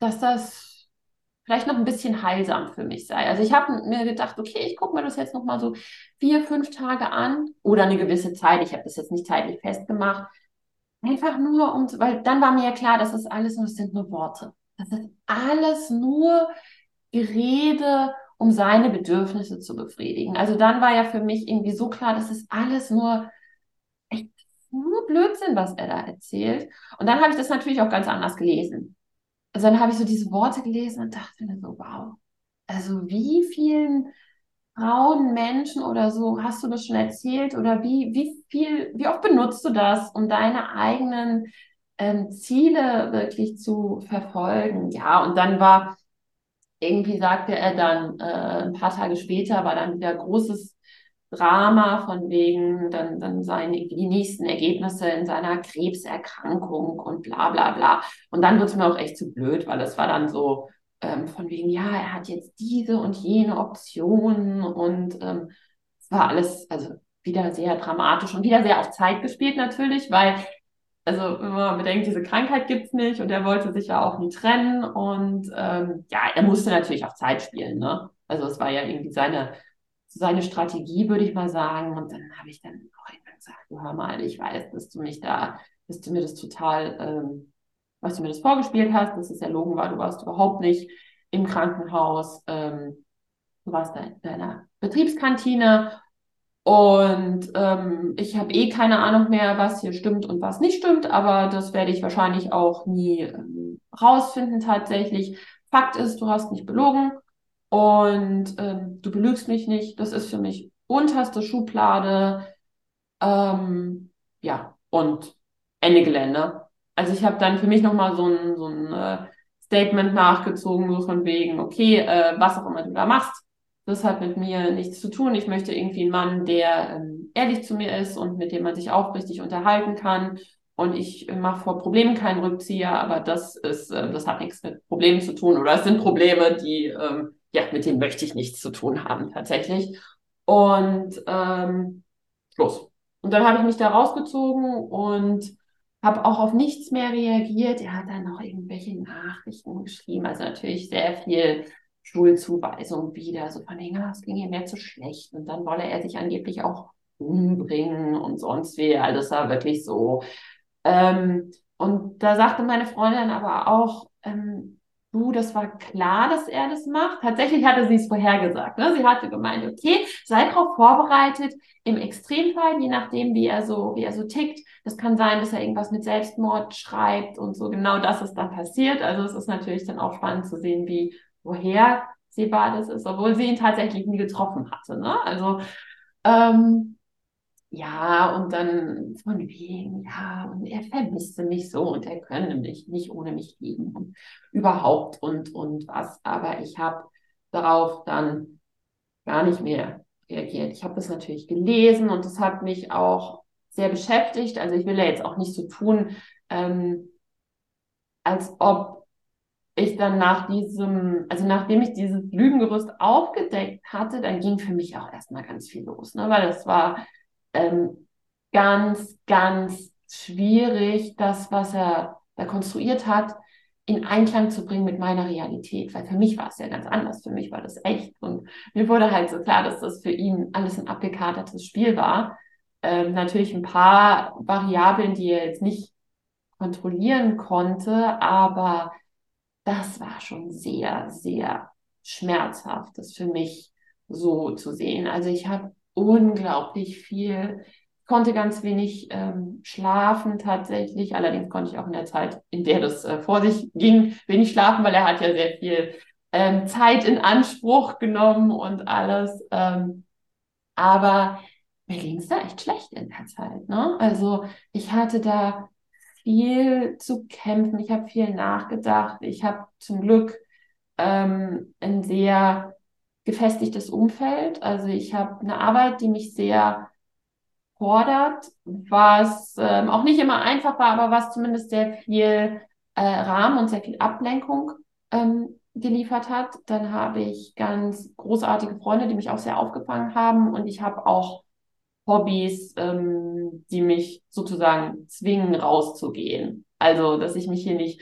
dass das vielleicht noch ein bisschen heilsam für mich sei. Also ich habe mir gedacht, okay, ich gucke mir das jetzt noch mal so vier, fünf Tage an oder eine gewisse Zeit. Ich habe das jetzt nicht zeitlich festgemacht. Einfach nur um, weil dann war mir ja klar, das ist alles nur, das sind nur Worte. Das ist alles nur Gerede, um seine Bedürfnisse zu befriedigen. Also dann war ja für mich irgendwie so klar, das ist alles nur nur Blödsinn, was er da erzählt. Und dann habe ich das natürlich auch ganz anders gelesen. Also dann habe ich so diese Worte gelesen und dachte mir so, wow, also wie vielen Frauen, Menschen oder so hast du das schon erzählt oder wie, wie viel, wie oft benutzt du das, um deine eigenen ähm, Ziele wirklich zu verfolgen? Ja, und dann war, irgendwie sagte er dann, äh, ein paar Tage später war dann wieder großes Drama von wegen dann, dann seine, die nächsten Ergebnisse in seiner Krebserkrankung und bla bla bla. Und dann wird es mir auch echt zu blöd, weil es war dann so ähm, von wegen, ja, er hat jetzt diese und jene Optionen und ähm, es war alles, also wieder sehr dramatisch und wieder sehr auf Zeit gespielt natürlich, weil, also wenn man bedenkt, diese Krankheit gibt's nicht und er wollte sich ja auch nie trennen und ähm, ja, er musste natürlich auf Zeit spielen, ne? Also es war ja irgendwie seine seine Strategie, würde ich mal sagen. Und dann habe ich dann auch irgendwann gesagt, hör mal, ich weiß, dass du mich da, dass du mir das total, ähm, was du mir das vorgespielt hast, dass es erlogen war, du warst überhaupt nicht im Krankenhaus, ähm, du warst da in deiner Betriebskantine und ähm, ich habe eh keine Ahnung mehr, was hier stimmt und was nicht stimmt, aber das werde ich wahrscheinlich auch nie ähm, rausfinden tatsächlich. Fakt ist, du hast nicht belogen und ähm, du belügst mich nicht. Das ist für mich unterste Schublade. Ähm, ja, und Ende Gelände. Also ich habe dann für mich nochmal so ein, so ein äh, Statement nachgezogen, so von wegen, okay, äh, was auch immer du da machst, das hat mit mir nichts zu tun. Ich möchte irgendwie einen Mann, der ähm, ehrlich zu mir ist und mit dem man sich aufrichtig unterhalten kann. Und ich mache vor Problemen keinen Rückzieher, aber das ist, äh, das hat nichts mit Problemen zu tun. Oder es sind Probleme, die, ähm, ja, mit denen möchte ich nichts zu tun haben, tatsächlich. Und ähm, los. Und dann habe ich mich da rausgezogen und habe auch auf nichts mehr reagiert. Er hat dann noch irgendwelche Nachrichten geschrieben, also natürlich sehr viel Schulzuweisung wieder, so von wegen, ah, es ging ihm mehr zu schlecht und dann wolle er sich angeblich auch umbringen und sonst wie. Also das war wirklich so. Ähm, und da sagte meine Freundin aber auch, ähm, du, das war klar, dass er das macht. Tatsächlich hatte sie es vorhergesagt. Ne? Sie hatte gemeint, okay, sei darauf vorbereitet. Im Extremfall, je nachdem, wie er so, wie er so tickt, das kann sein, dass er irgendwas mit Selbstmord schreibt und so. Genau das ist dann passiert. Also es ist natürlich dann auch spannend zu sehen, wie woher sehbar das ist, obwohl sie ihn tatsächlich nie getroffen hatte. Ne? Also ähm, ja, und dann von wegen, ja, und er vermisste mich so und er könne mich nicht ohne mich leben und überhaupt und, und was. Aber ich habe darauf dann gar nicht mehr reagiert. Ich habe das natürlich gelesen und das hat mich auch sehr beschäftigt. Also ich will ja jetzt auch nicht so tun, ähm, als ob ich dann nach diesem, also nachdem ich dieses Lügengerüst aufgedeckt hatte, dann ging für mich auch erstmal ganz viel los, ne? weil das war ähm, ganz, ganz schwierig, das, was er da konstruiert hat, in Einklang zu bringen mit meiner Realität, weil für mich war es ja ganz anders, für mich war das echt und mir wurde halt so klar, dass das für ihn alles ein abgekatertes Spiel war. Ähm, natürlich ein paar Variablen, die er jetzt nicht kontrollieren konnte, aber das war schon sehr, sehr schmerzhaft, das für mich so zu sehen. Also ich habe unglaublich viel, konnte ganz wenig ähm, schlafen tatsächlich. Allerdings konnte ich auch in der Zeit, in der das äh, vor sich ging, wenig schlafen, weil er hat ja sehr viel ähm, Zeit in Anspruch genommen und alles. Ähm, Aber mir ging es da echt schlecht in der Zeit. Ne? Also ich hatte da viel zu kämpfen. Ich habe viel nachgedacht. Ich habe zum Glück ähm, ein sehr gefestigtes Umfeld. Also ich habe eine Arbeit, die mich sehr fordert, was ähm, auch nicht immer einfach war, aber was zumindest sehr viel äh, Rahmen und sehr viel Ablenkung ähm, geliefert hat. Dann habe ich ganz großartige Freunde, die mich auch sehr aufgefangen haben und ich habe auch Hobbys, ähm, die mich sozusagen zwingen, rauszugehen. Also, dass ich mich hier nicht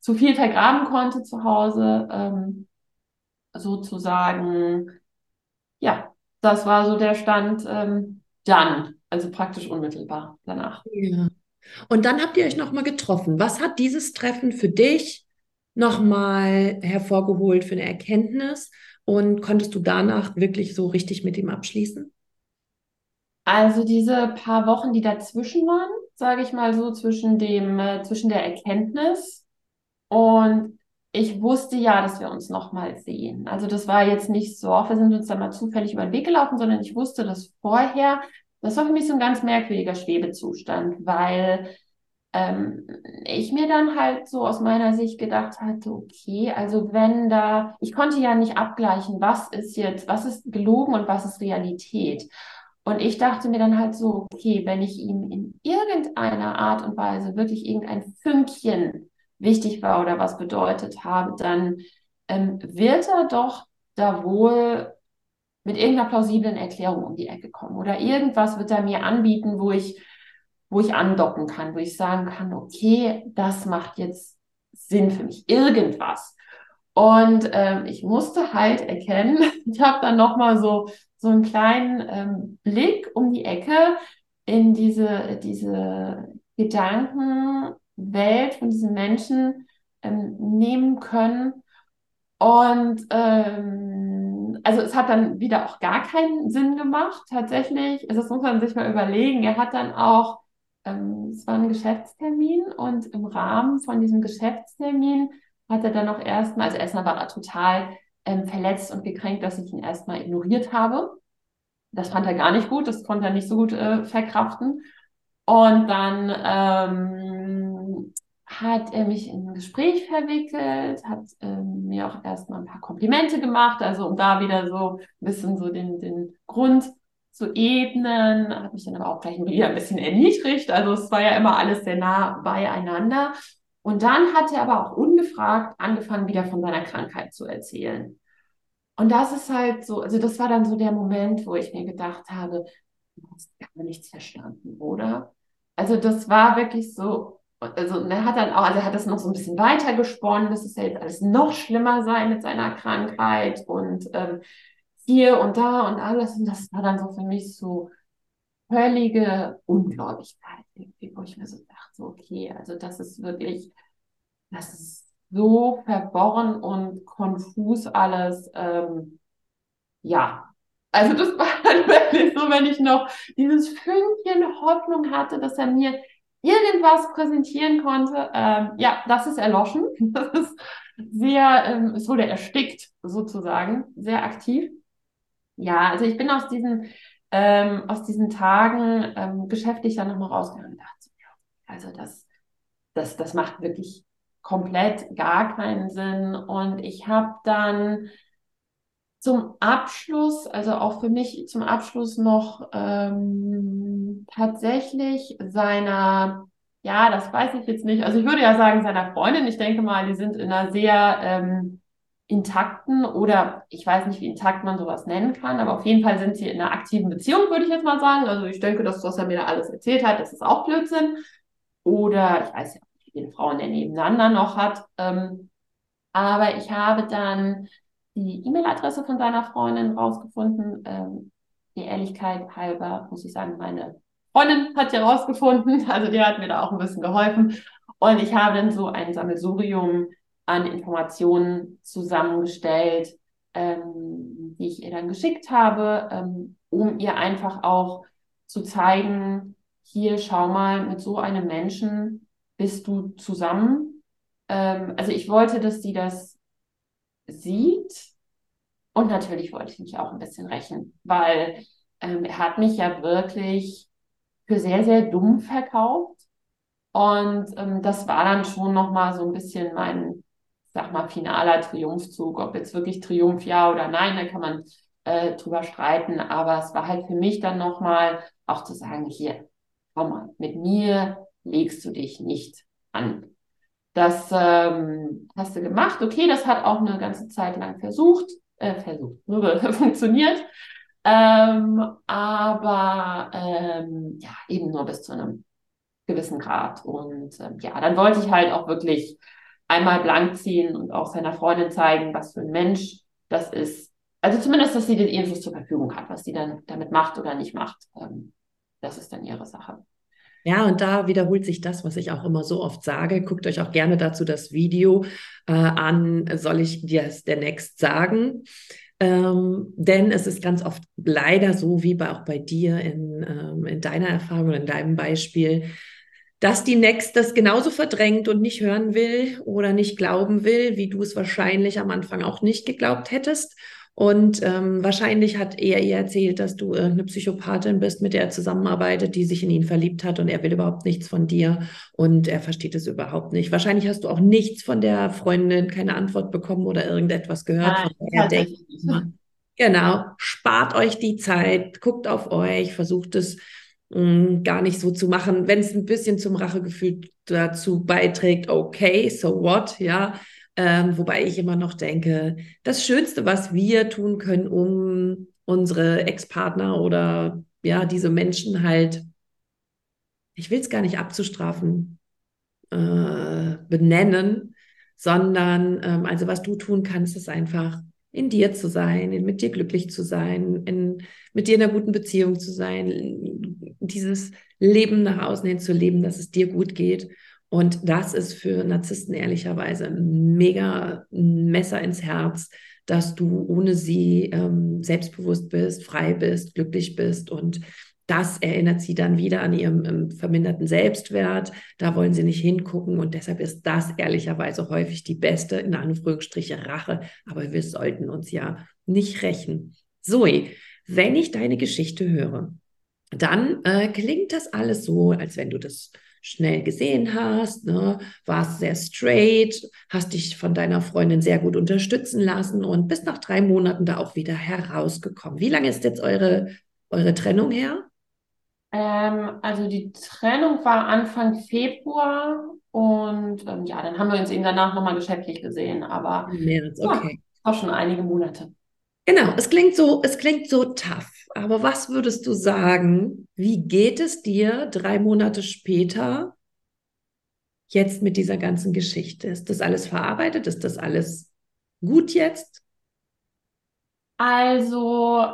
zu viel vergraben konnte zu Hause, ähm, sozusagen. Ja, das war so der Stand ähm, dann, also praktisch unmittelbar danach. Ja. Und dann habt ihr euch nochmal getroffen. Was hat dieses Treffen für dich nochmal hervorgeholt für eine Erkenntnis? Und konntest du danach wirklich so richtig mit ihm abschließen? Also diese paar Wochen, die dazwischen waren, sage ich mal so, zwischen dem, äh, zwischen der Erkenntnis und ich wusste ja, dass wir uns nochmal sehen. Also das war jetzt nicht so, wir sind uns da mal zufällig über den Weg gelaufen, sondern ich wusste das vorher. Das war für mich so ein ganz merkwürdiger Schwebezustand, weil ähm, ich mir dann halt so aus meiner Sicht gedacht hatte, okay, also wenn da, ich konnte ja nicht abgleichen, was ist jetzt, was ist gelogen und was ist Realität. Und ich dachte mir dann halt so, okay, wenn ich ihm in irgendeiner Art und Weise wirklich irgendein Fünkchen wichtig war oder was bedeutet habe, dann ähm, wird er doch da wohl mit irgendeiner plausiblen Erklärung um die Ecke kommen oder irgendwas wird er mir anbieten, wo ich, wo ich andocken kann, wo ich sagen kann, okay, das macht jetzt Sinn für mich, irgendwas. Und ähm, ich musste halt erkennen, ich habe dann nochmal so, so einen kleinen ähm, Blick um die Ecke in diese, diese Gedankenwelt von diesen Menschen ähm, nehmen können. Und ähm, also es hat dann wieder auch gar keinen Sinn gemacht, tatsächlich. Also das muss man sich mal überlegen. Er hat dann auch, ähm, es war ein Geschäftstermin und im Rahmen von diesem Geschäftstermin hat er dann auch erstmal, also erstmal war er total ähm, verletzt und gekränkt, dass ich ihn erstmal ignoriert habe. Das fand er gar nicht gut, das konnte er nicht so gut äh, verkraften. Und dann ähm, hat er mich in ein Gespräch verwickelt, hat ähm, mir auch erstmal ein paar Komplimente gemacht, also um da wieder so ein bisschen so den, den Grund zu ebnen, hat mich dann aber auch gleich wieder ein bisschen erniedrigt. Also es war ja immer alles sehr nah beieinander. Und dann hat er aber auch ungefragt angefangen, wieder von seiner Krankheit zu erzählen. Und das ist halt so, also das war dann so der Moment, wo ich mir gedacht habe, du hast gar nichts verstanden, oder? Also das war wirklich so, also er hat dann auch, also er hat das noch so ein bisschen weiter gesponnen, dass es ja jetzt alles noch schlimmer sei mit seiner Krankheit und ähm, hier und da und alles. Und das war dann so für mich so völlige Ungläubigkeit, wo ich mir so dachte, okay, also das ist wirklich, das ist so verworren und konfus alles. Ähm, ja, also das war dann wirklich so, wenn ich noch dieses Fünkchen Hoffnung hatte, dass er mir irgendwas präsentieren konnte. Ähm, ja, das ist erloschen. Das ist sehr, ähm, es wurde erstickt sozusagen, sehr aktiv. Ja, also ich bin aus diesen ähm, aus diesen Tagen ähm, geschäftlich dann nochmal rausgegangen und dachte, ja, also das, das, das macht wirklich komplett gar keinen Sinn. Und ich habe dann zum Abschluss, also auch für mich zum Abschluss noch ähm, tatsächlich seiner, ja, das weiß ich jetzt nicht, also ich würde ja sagen seiner Freundin, ich denke mal, die sind in einer sehr ähm, intakten oder ich weiß nicht, wie intakt man sowas nennen kann, aber auf jeden Fall sind sie in einer aktiven Beziehung, würde ich jetzt mal sagen. Also ich denke, das, was er mir da alles erzählt hat, das ist auch Blödsinn. Oder ich weiß ja wie viele Frauen er nebeneinander noch hat. Ähm, aber ich habe dann die E-Mail-Adresse von seiner Freundin rausgefunden. Ähm, die Ehrlichkeit halber muss ich sagen, meine Freundin hat die rausgefunden. Also die hat mir da auch ein bisschen geholfen. Und ich habe dann so ein Sammelsurium an Informationen zusammengestellt, ähm, die ich ihr dann geschickt habe, ähm, um ihr einfach auch zu zeigen, hier schau mal, mit so einem Menschen bist du zusammen. Ähm, also ich wollte, dass sie das sieht und natürlich wollte ich mich auch ein bisschen rächen, weil ähm, er hat mich ja wirklich für sehr, sehr dumm verkauft. Und ähm, das war dann schon nochmal so ein bisschen mein, sag mal, finaler Triumphzug. Ob jetzt wirklich Triumph ja oder nein, da kann man äh, drüber streiten. Aber es war halt für mich dann nochmal auch zu sagen, hier, komm mal, mit mir legst du dich nicht an. Das ähm, hast du gemacht. Okay, das hat auch eine ganze Zeit lang versucht, äh, versucht, funktioniert. Ähm, aber ähm, ja, eben nur bis zu einem gewissen Grad. Und ähm, ja, dann wollte ich halt auch wirklich einmal blank ziehen und auch seiner Freundin zeigen, was für ein Mensch das ist. Also zumindest, dass sie den Infos zur Verfügung hat, was sie dann damit macht oder nicht macht. Ähm, das ist dann ihre Sache. Ja, und da wiederholt sich das, was ich auch immer so oft sage. Guckt euch auch gerne dazu das Video äh, an. Soll ich dir es der Next sagen? Ähm, denn es ist ganz oft leider so, wie bei, auch bei dir in, ähm, in deiner Erfahrung, in deinem Beispiel, dass die Next das genauso verdrängt und nicht hören will oder nicht glauben will, wie du es wahrscheinlich am Anfang auch nicht geglaubt hättest. Und ähm, wahrscheinlich hat er ihr erzählt, dass du irgendeine Psychopathin bist, mit der er zusammenarbeitet, die sich in ihn verliebt hat und er will überhaupt nichts von dir und er versteht es überhaupt nicht. Wahrscheinlich hast du auch nichts von der Freundin, keine Antwort bekommen oder irgendetwas gehört, Nein, er denkt. Genau, spart euch die Zeit, guckt auf euch, versucht es mh, hm, gar nicht so zu machen. Wenn es ein bisschen zum Rachegefühl dazu beiträgt, okay, so what, ja ähm, wobei ich immer noch denke, das Schönste, was wir tun können, um unsere Ex-Partner oder ja, diese Menschen halt, ich will es gar nicht abzustrafen, äh, benennen, sondern ähm, also was du tun kannst, ist einfach in dir zu sein, in, mit dir glücklich zu sein, in, mit dir in einer guten Beziehung zu sein, dieses Leben nach außen hin zu leben, dass es dir gut geht und das ist für Narzissten ehrlicherweise mega Messer ins Herz, dass du ohne sie ähm, selbstbewusst bist, frei bist, glücklich bist und das erinnert sie dann wieder an ihrem ähm, verminderten Selbstwert. Da wollen sie nicht hingucken und deshalb ist das ehrlicherweise häufig die beste, in Anführungsstriche, Rache. Aber wir sollten uns ja nicht rächen. Zoe, wenn ich deine Geschichte höre, dann äh, klingt das alles so, als wenn du das schnell gesehen hast, ne? warst sehr straight, hast dich von deiner Freundin sehr gut unterstützen lassen und bist nach drei Monaten da auch wieder herausgekommen. Wie lange ist jetzt eure, eure Trennung her? Ähm, also die Trennung war Anfang Februar und ähm, ja, dann haben wir uns eben danach nochmal geschäftlich gesehen, aber März, okay. Ja, auch schon einige Monate. Genau, es klingt so, es klingt so tough. Aber was würdest du sagen? Wie geht es dir drei Monate später jetzt mit dieser ganzen Geschichte? Ist das alles verarbeitet? Ist das alles gut jetzt? Also,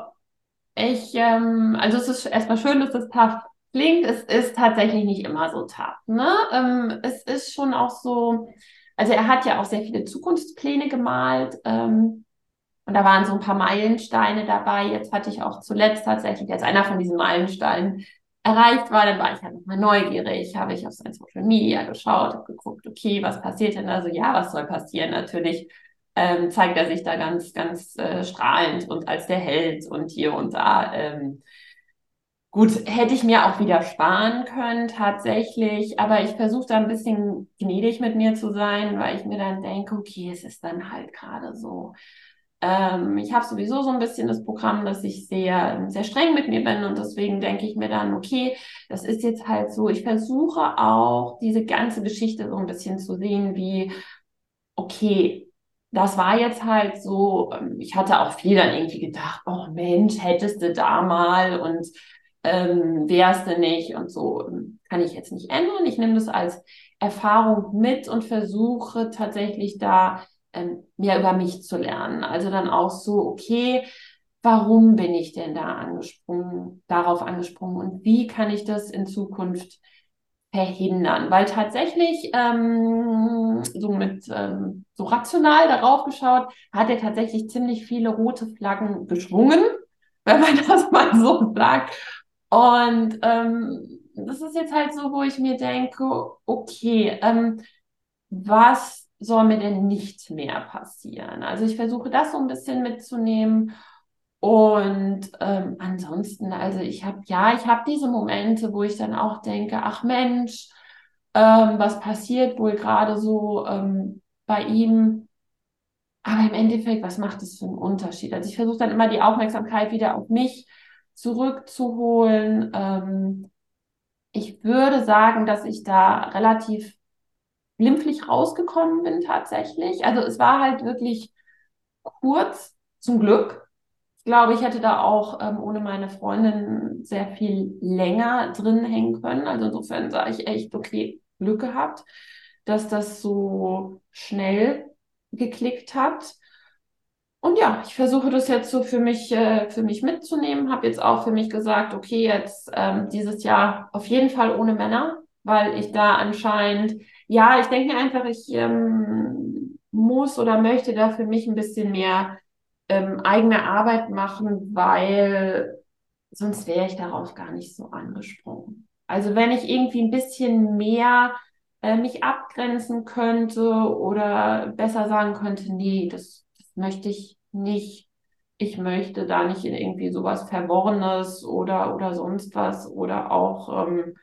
ich, ähm, also es ist erstmal schön, dass das tough klingt. Es ist tatsächlich nicht immer so tough. Ne? Ähm, es ist schon auch so, also er hat ja auch sehr viele Zukunftspläne gemalt. Ähm, und da waren so ein paar Meilensteine dabei. Jetzt hatte ich auch zuletzt tatsächlich, als einer von diesen Meilensteinen erreicht war, dann war ich halt nochmal neugierig, habe ich auf sein Social Media geschaut, habe geguckt, okay, was passiert denn? Also ja, was soll passieren? Natürlich ähm, zeigt er sich da ganz, ganz äh, strahlend und als der Held und hier und da. Ähm, gut, hätte ich mir auch wieder sparen können, tatsächlich, aber ich versuche da ein bisschen gnädig mit mir zu sein, weil ich mir dann denke, okay, es ist dann halt gerade so. Ähm, ich habe sowieso so ein bisschen das Programm, dass ich sehr, sehr streng mit mir bin und deswegen denke ich mir dann, okay, das ist jetzt halt so. Ich versuche auch diese ganze Geschichte so ein bisschen zu sehen, wie, okay, das war jetzt halt so, ähm, ich hatte auch viel dann irgendwie gedacht, oh Mensch, hättest du da mal und ähm, wärst du nicht und so kann ich jetzt nicht ändern. Ich nehme das als Erfahrung mit und versuche tatsächlich da ähm, mehr über mich zu lernen. Also dann auch so, okay, warum bin ich denn da angesprungen, darauf angesprungen und wie kann ich das in Zukunft verhindern? Weil tatsächlich ähm, so mit ähm, so rational darauf geschaut, hat er tatsächlich ziemlich viele rote Flaggen geschwungen, wenn man das mal so sagt. Und ähm, das ist jetzt halt so, wo ich mir denke, okay, ähm, was soll mir denn nicht mehr passieren? Also ich versuche das so ein bisschen mitzunehmen Und ähm, ansonsten, also ich habe, ja, ich habe diese Momente, wo ich dann auch denke, ach Mensch, ähm, was passiert wohl gerade so ähm, bei ihm? Aber im Endeffekt, was macht es für einen Unterschied? Also ich versuche dann immer die Aufmerksamkeit wieder auf mich zurückzuholen. Ähm, ich würde sagen, dass ich da relativ glimpflich rausgekommen bin tatsächlich. Also es war halt wirklich kurz, zum Glück. Ich glaube, ich hätte da auch ähm, ohne meine Freundin sehr viel länger drin hängen können. Also insofern sage ich echt, okay, Glück gehabt, dass das so schnell geklickt hat. Und ja, ich versuche das jetzt so für mich, äh, für mich mitzunehmen. Habe jetzt auch für mich gesagt, okay, jetzt ähm, dieses Jahr auf jeden Fall ohne Männer, weil ich da anscheinend, ja, ich denke einfach, ich ähm, muss oder möchte da für mich ein bisschen mehr ähm, eigene Arbeit machen, weil sonst wäre ich darauf gar nicht so angesprungen. Also wenn ich irgendwie ein bisschen mehr äh, mich abgrenzen könnte oder besser sagen könnte, nee, das, das möchte ich nicht. Ich möchte da nicht in irgendwie sowas Verworrenes oder, oder sonst was oder auch, ähm,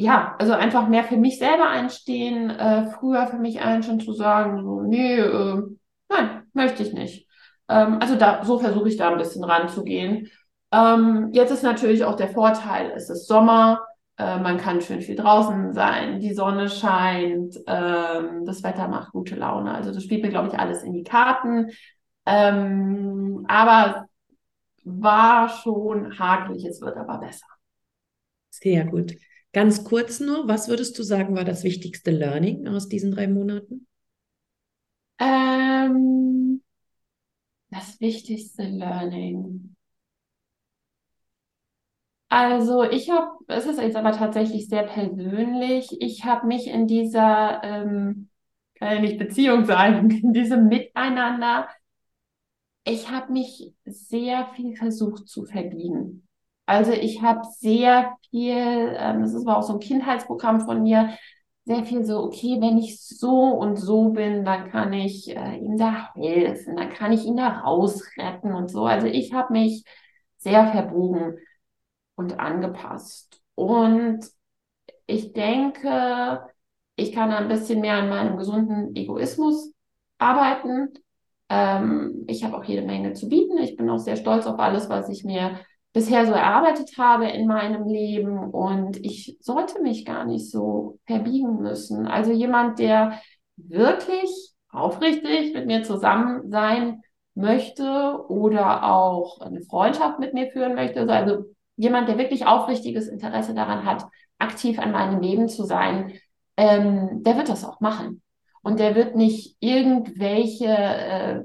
ja, also einfach mehr für mich selber einstehen, äh, früher für mich einstehen zu sagen, so, nee, äh, nein, möchte ich nicht. Ähm, also da, so versuche ich da ein bisschen ranzugehen. Ähm, jetzt ist natürlich auch der Vorteil, es ist Sommer, äh, man kann schön viel draußen sein, die Sonne scheint, ähm, das Wetter macht gute Laune. Also das spielt mir, glaube ich, alles in die Karten. Ähm, aber war schon hakelig, es wird aber besser. Sehr gut. Ganz kurz nur, was würdest du sagen, war das wichtigste Learning aus diesen drei Monaten? Ähm, das wichtigste Learning. Also ich habe, es ist jetzt aber tatsächlich sehr persönlich. Ich habe mich in dieser, ähm, kann ja nicht Beziehung sagen, in diesem Miteinander, ich habe mich sehr viel versucht zu verbiegen. Also ich habe sehr viel, ähm, das ist aber auch so ein Kindheitsprogramm von mir, sehr viel so, okay, wenn ich so und so bin, dann kann ich äh, ihm da helfen, dann kann ich ihn da rausretten und so. Also ich habe mich sehr verbogen und angepasst. Und ich denke, ich kann ein bisschen mehr an meinem gesunden Egoismus arbeiten. Ähm, ich habe auch jede Menge zu bieten. Ich bin auch sehr stolz auf alles, was ich mir bisher so erarbeitet habe in meinem Leben. Und ich sollte mich gar nicht so verbiegen müssen. Also jemand, der wirklich aufrichtig mit mir zusammen sein möchte oder auch eine Freundschaft mit mir führen möchte, also jemand, der wirklich aufrichtiges Interesse daran hat, aktiv an meinem Leben zu sein, ähm, der wird das auch machen. Und der wird nicht irgendwelche äh,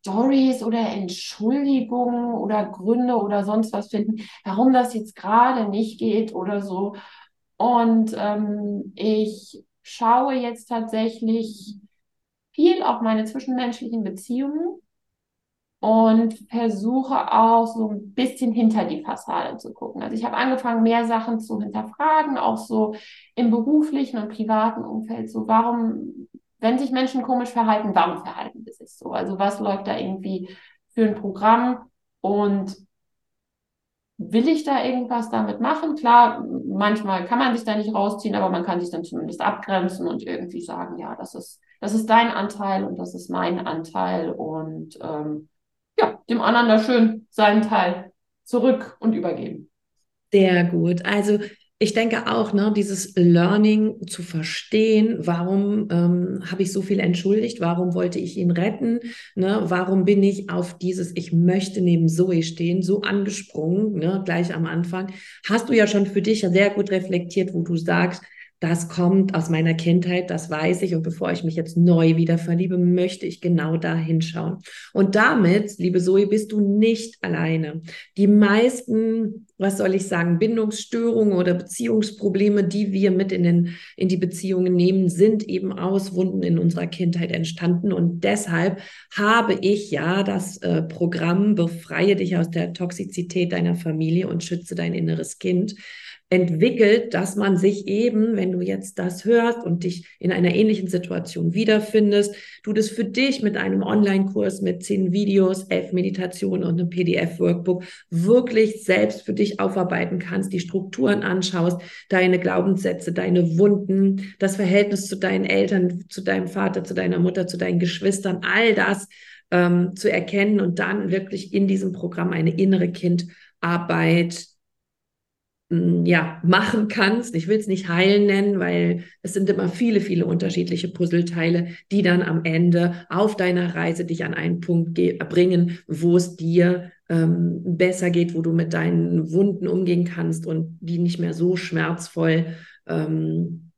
Stories oder Entschuldigungen oder Gründe oder sonst was finden, warum das jetzt gerade nicht geht oder so. Und ähm, ich schaue jetzt tatsächlich viel auf meine zwischenmenschlichen Beziehungen und versuche auch so ein bisschen hinter die Fassade zu gucken. Also ich habe angefangen, mehr Sachen zu hinterfragen, auch so im beruflichen und privaten Umfeld. So, warum, wenn sich Menschen komisch verhalten, warum verhalten sie sich so? Also was läuft da irgendwie für ein Programm und will ich da irgendwas damit machen? Klar, manchmal kann man sich da nicht rausziehen, aber man kann sich dann zumindest abgrenzen und irgendwie sagen, ja, das ist, das ist dein Anteil und das ist mein Anteil und ähm, ja, dem anderen da schön seinen Teil zurück und übergeben. Sehr gut. Also ich denke auch, ne, dieses Learning zu verstehen, warum ähm, habe ich so viel entschuldigt, warum wollte ich ihn retten, ne, warum bin ich auf dieses Ich möchte neben Zoe stehen, so angesprungen, ne, gleich am Anfang, hast du ja schon für dich sehr gut reflektiert, wo du sagst, das kommt aus meiner Kindheit, das weiß ich. Und bevor ich mich jetzt neu wieder verliebe, möchte ich genau da hinschauen. Und damit, liebe Zoe, bist du nicht alleine. Die meisten, was soll ich sagen, Bindungsstörungen oder Beziehungsprobleme, die wir mit in, den, in die Beziehungen nehmen, sind eben aus Wunden in unserer Kindheit entstanden. Und deshalb habe ich ja das äh, Programm Befreie dich aus der Toxizität deiner Familie und schütze dein inneres Kind entwickelt, dass man sich eben, wenn du jetzt das hörst und dich in einer ähnlichen Situation wiederfindest, du das für dich mit einem Online-Kurs mit zehn Videos, elf Meditationen und einem PDF-Workbook wirklich selbst für dich aufarbeiten kannst, die Strukturen anschaust, deine Glaubenssätze, deine Wunden, das Verhältnis zu deinen Eltern, zu deinem Vater, zu deiner Mutter, zu deinen Geschwistern, all das ähm, zu erkennen und dann wirklich in diesem Programm eine innere Kindarbeit ja, machen kannst. Ich will es nicht heilen nennen, weil es sind immer viele, viele unterschiedliche Puzzleteile, die dann am Ende auf deiner Reise dich an einen Punkt bringen, wo es dir ähm, besser geht, wo du mit deinen Wunden umgehen kannst und die nicht mehr so schmerzvoll ähm,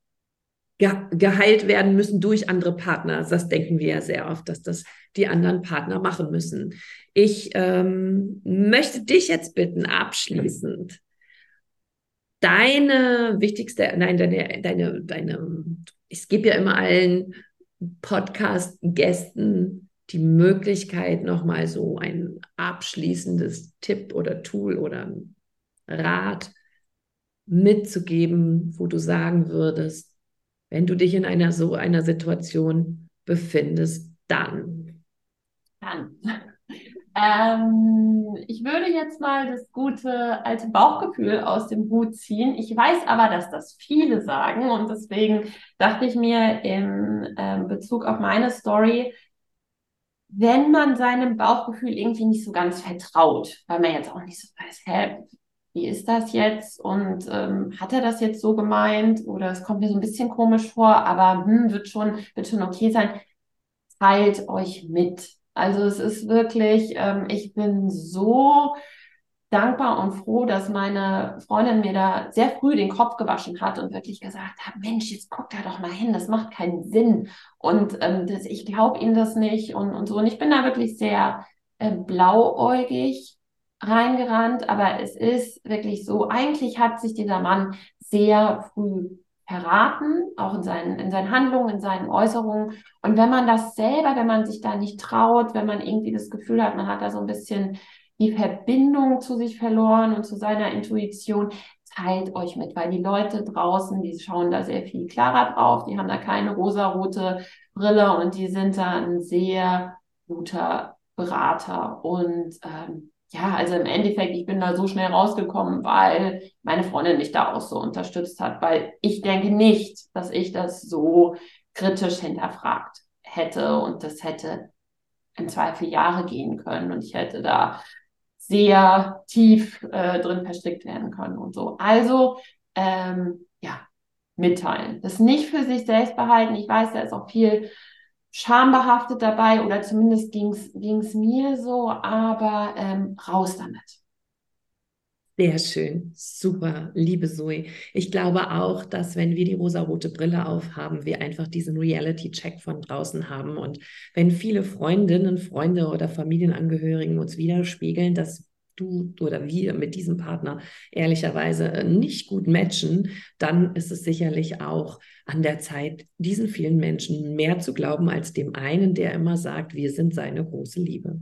ge geheilt werden müssen durch andere Partner. Das denken wir ja sehr oft, dass das die anderen Partner machen müssen. Ich ähm, möchte dich jetzt bitten, abschließend, deine wichtigste, nein, deine, deine, deine, ich gebe ja immer allen Podcast-Gästen die Möglichkeit, nochmal so ein abschließendes Tipp oder Tool oder Rat mitzugeben, wo du sagen würdest, wenn du dich in einer so einer Situation befindest, dann? Dann. Ähm, ich würde jetzt mal das gute alte Bauchgefühl aus dem Hut ziehen. Ich weiß aber, dass das viele sagen und deswegen dachte ich mir im ähm, Bezug auf meine Story, wenn man seinem Bauchgefühl irgendwie nicht so ganz vertraut, weil man jetzt auch nicht so weiß, hä, wie ist das jetzt und ähm, hat er das jetzt so gemeint oder es kommt mir so ein bisschen komisch vor, aber hm, wird schon, wird schon okay sein. Teilt euch mit. Also es ist wirklich, ähm, ich bin so dankbar und froh, dass meine Freundin mir da sehr früh den Kopf gewaschen hat und wirklich gesagt hat, Mensch, jetzt guck da doch mal hin, das macht keinen Sinn und ähm, das, ich glaube Ihnen das nicht und, und so. Und ich bin da wirklich sehr äh, blauäugig reingerannt, aber es ist wirklich so, eigentlich hat sich dieser Mann sehr früh verraten, auch in seinen, in seinen Handlungen, in seinen Äußerungen. Und wenn man das selber, wenn man sich da nicht traut, wenn man irgendwie das Gefühl hat, man hat da so ein bisschen die Verbindung zu sich verloren und zu seiner Intuition, teilt euch mit, weil die Leute draußen, die schauen da sehr viel klarer drauf, die haben da keine rosarote Brille und die sind da ein sehr guter Berater und ähm, ja, also im Endeffekt, ich bin da so schnell rausgekommen, weil meine Freundin mich da auch so unterstützt hat, weil ich denke nicht, dass ich das so kritisch hinterfragt hätte und das hätte im Zweifel Jahre gehen können und ich hätte da sehr tief äh, drin verstrickt werden können und so. Also, ähm, ja, mitteilen. Das nicht für sich selbst behalten. Ich weiß, da ist auch viel schambehaftet dabei oder zumindest ging es mir so, aber ähm, raus damit. Sehr schön, super, liebe Zoe. Ich glaube auch, dass wenn wir die rosarote Brille aufhaben, wir einfach diesen Reality-Check von draußen haben. Und wenn viele Freundinnen, Freunde oder Familienangehörigen uns widerspiegeln, dass du oder wir mit diesem Partner ehrlicherweise äh, nicht gut matchen, dann ist es sicherlich auch an der Zeit, diesen vielen Menschen mehr zu glauben als dem einen, der immer sagt, wir sind seine große Liebe.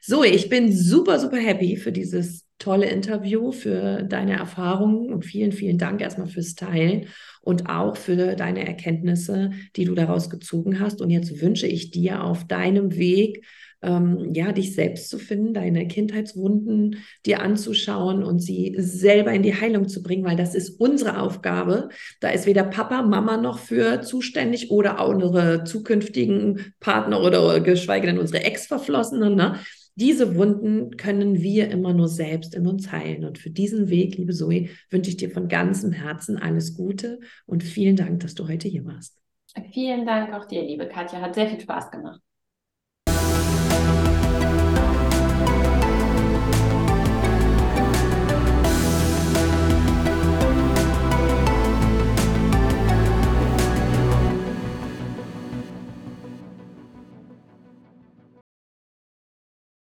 So, ich bin super, super happy für dieses tolle Interview, für deine Erfahrungen und vielen, vielen Dank erstmal fürs Teilen und auch für deine Erkenntnisse, die du daraus gezogen hast. Und jetzt wünsche ich dir auf deinem Weg, ähm, ja, dich selbst zu finden, deine Kindheitswunden dir anzuschauen und sie selber in die Heilung zu bringen, weil das ist unsere Aufgabe. Da ist weder Papa, Mama noch für zuständig oder auch unsere zukünftigen Partner oder geschweige denn unsere Ex-Verflossenen. Ne? Diese Wunden können wir immer nur selbst in uns heilen. Und für diesen Weg, liebe Zoe, wünsche ich dir von ganzem Herzen alles Gute und vielen Dank, dass du heute hier warst. Vielen Dank auch dir, liebe Katja. Hat sehr viel Spaß gemacht.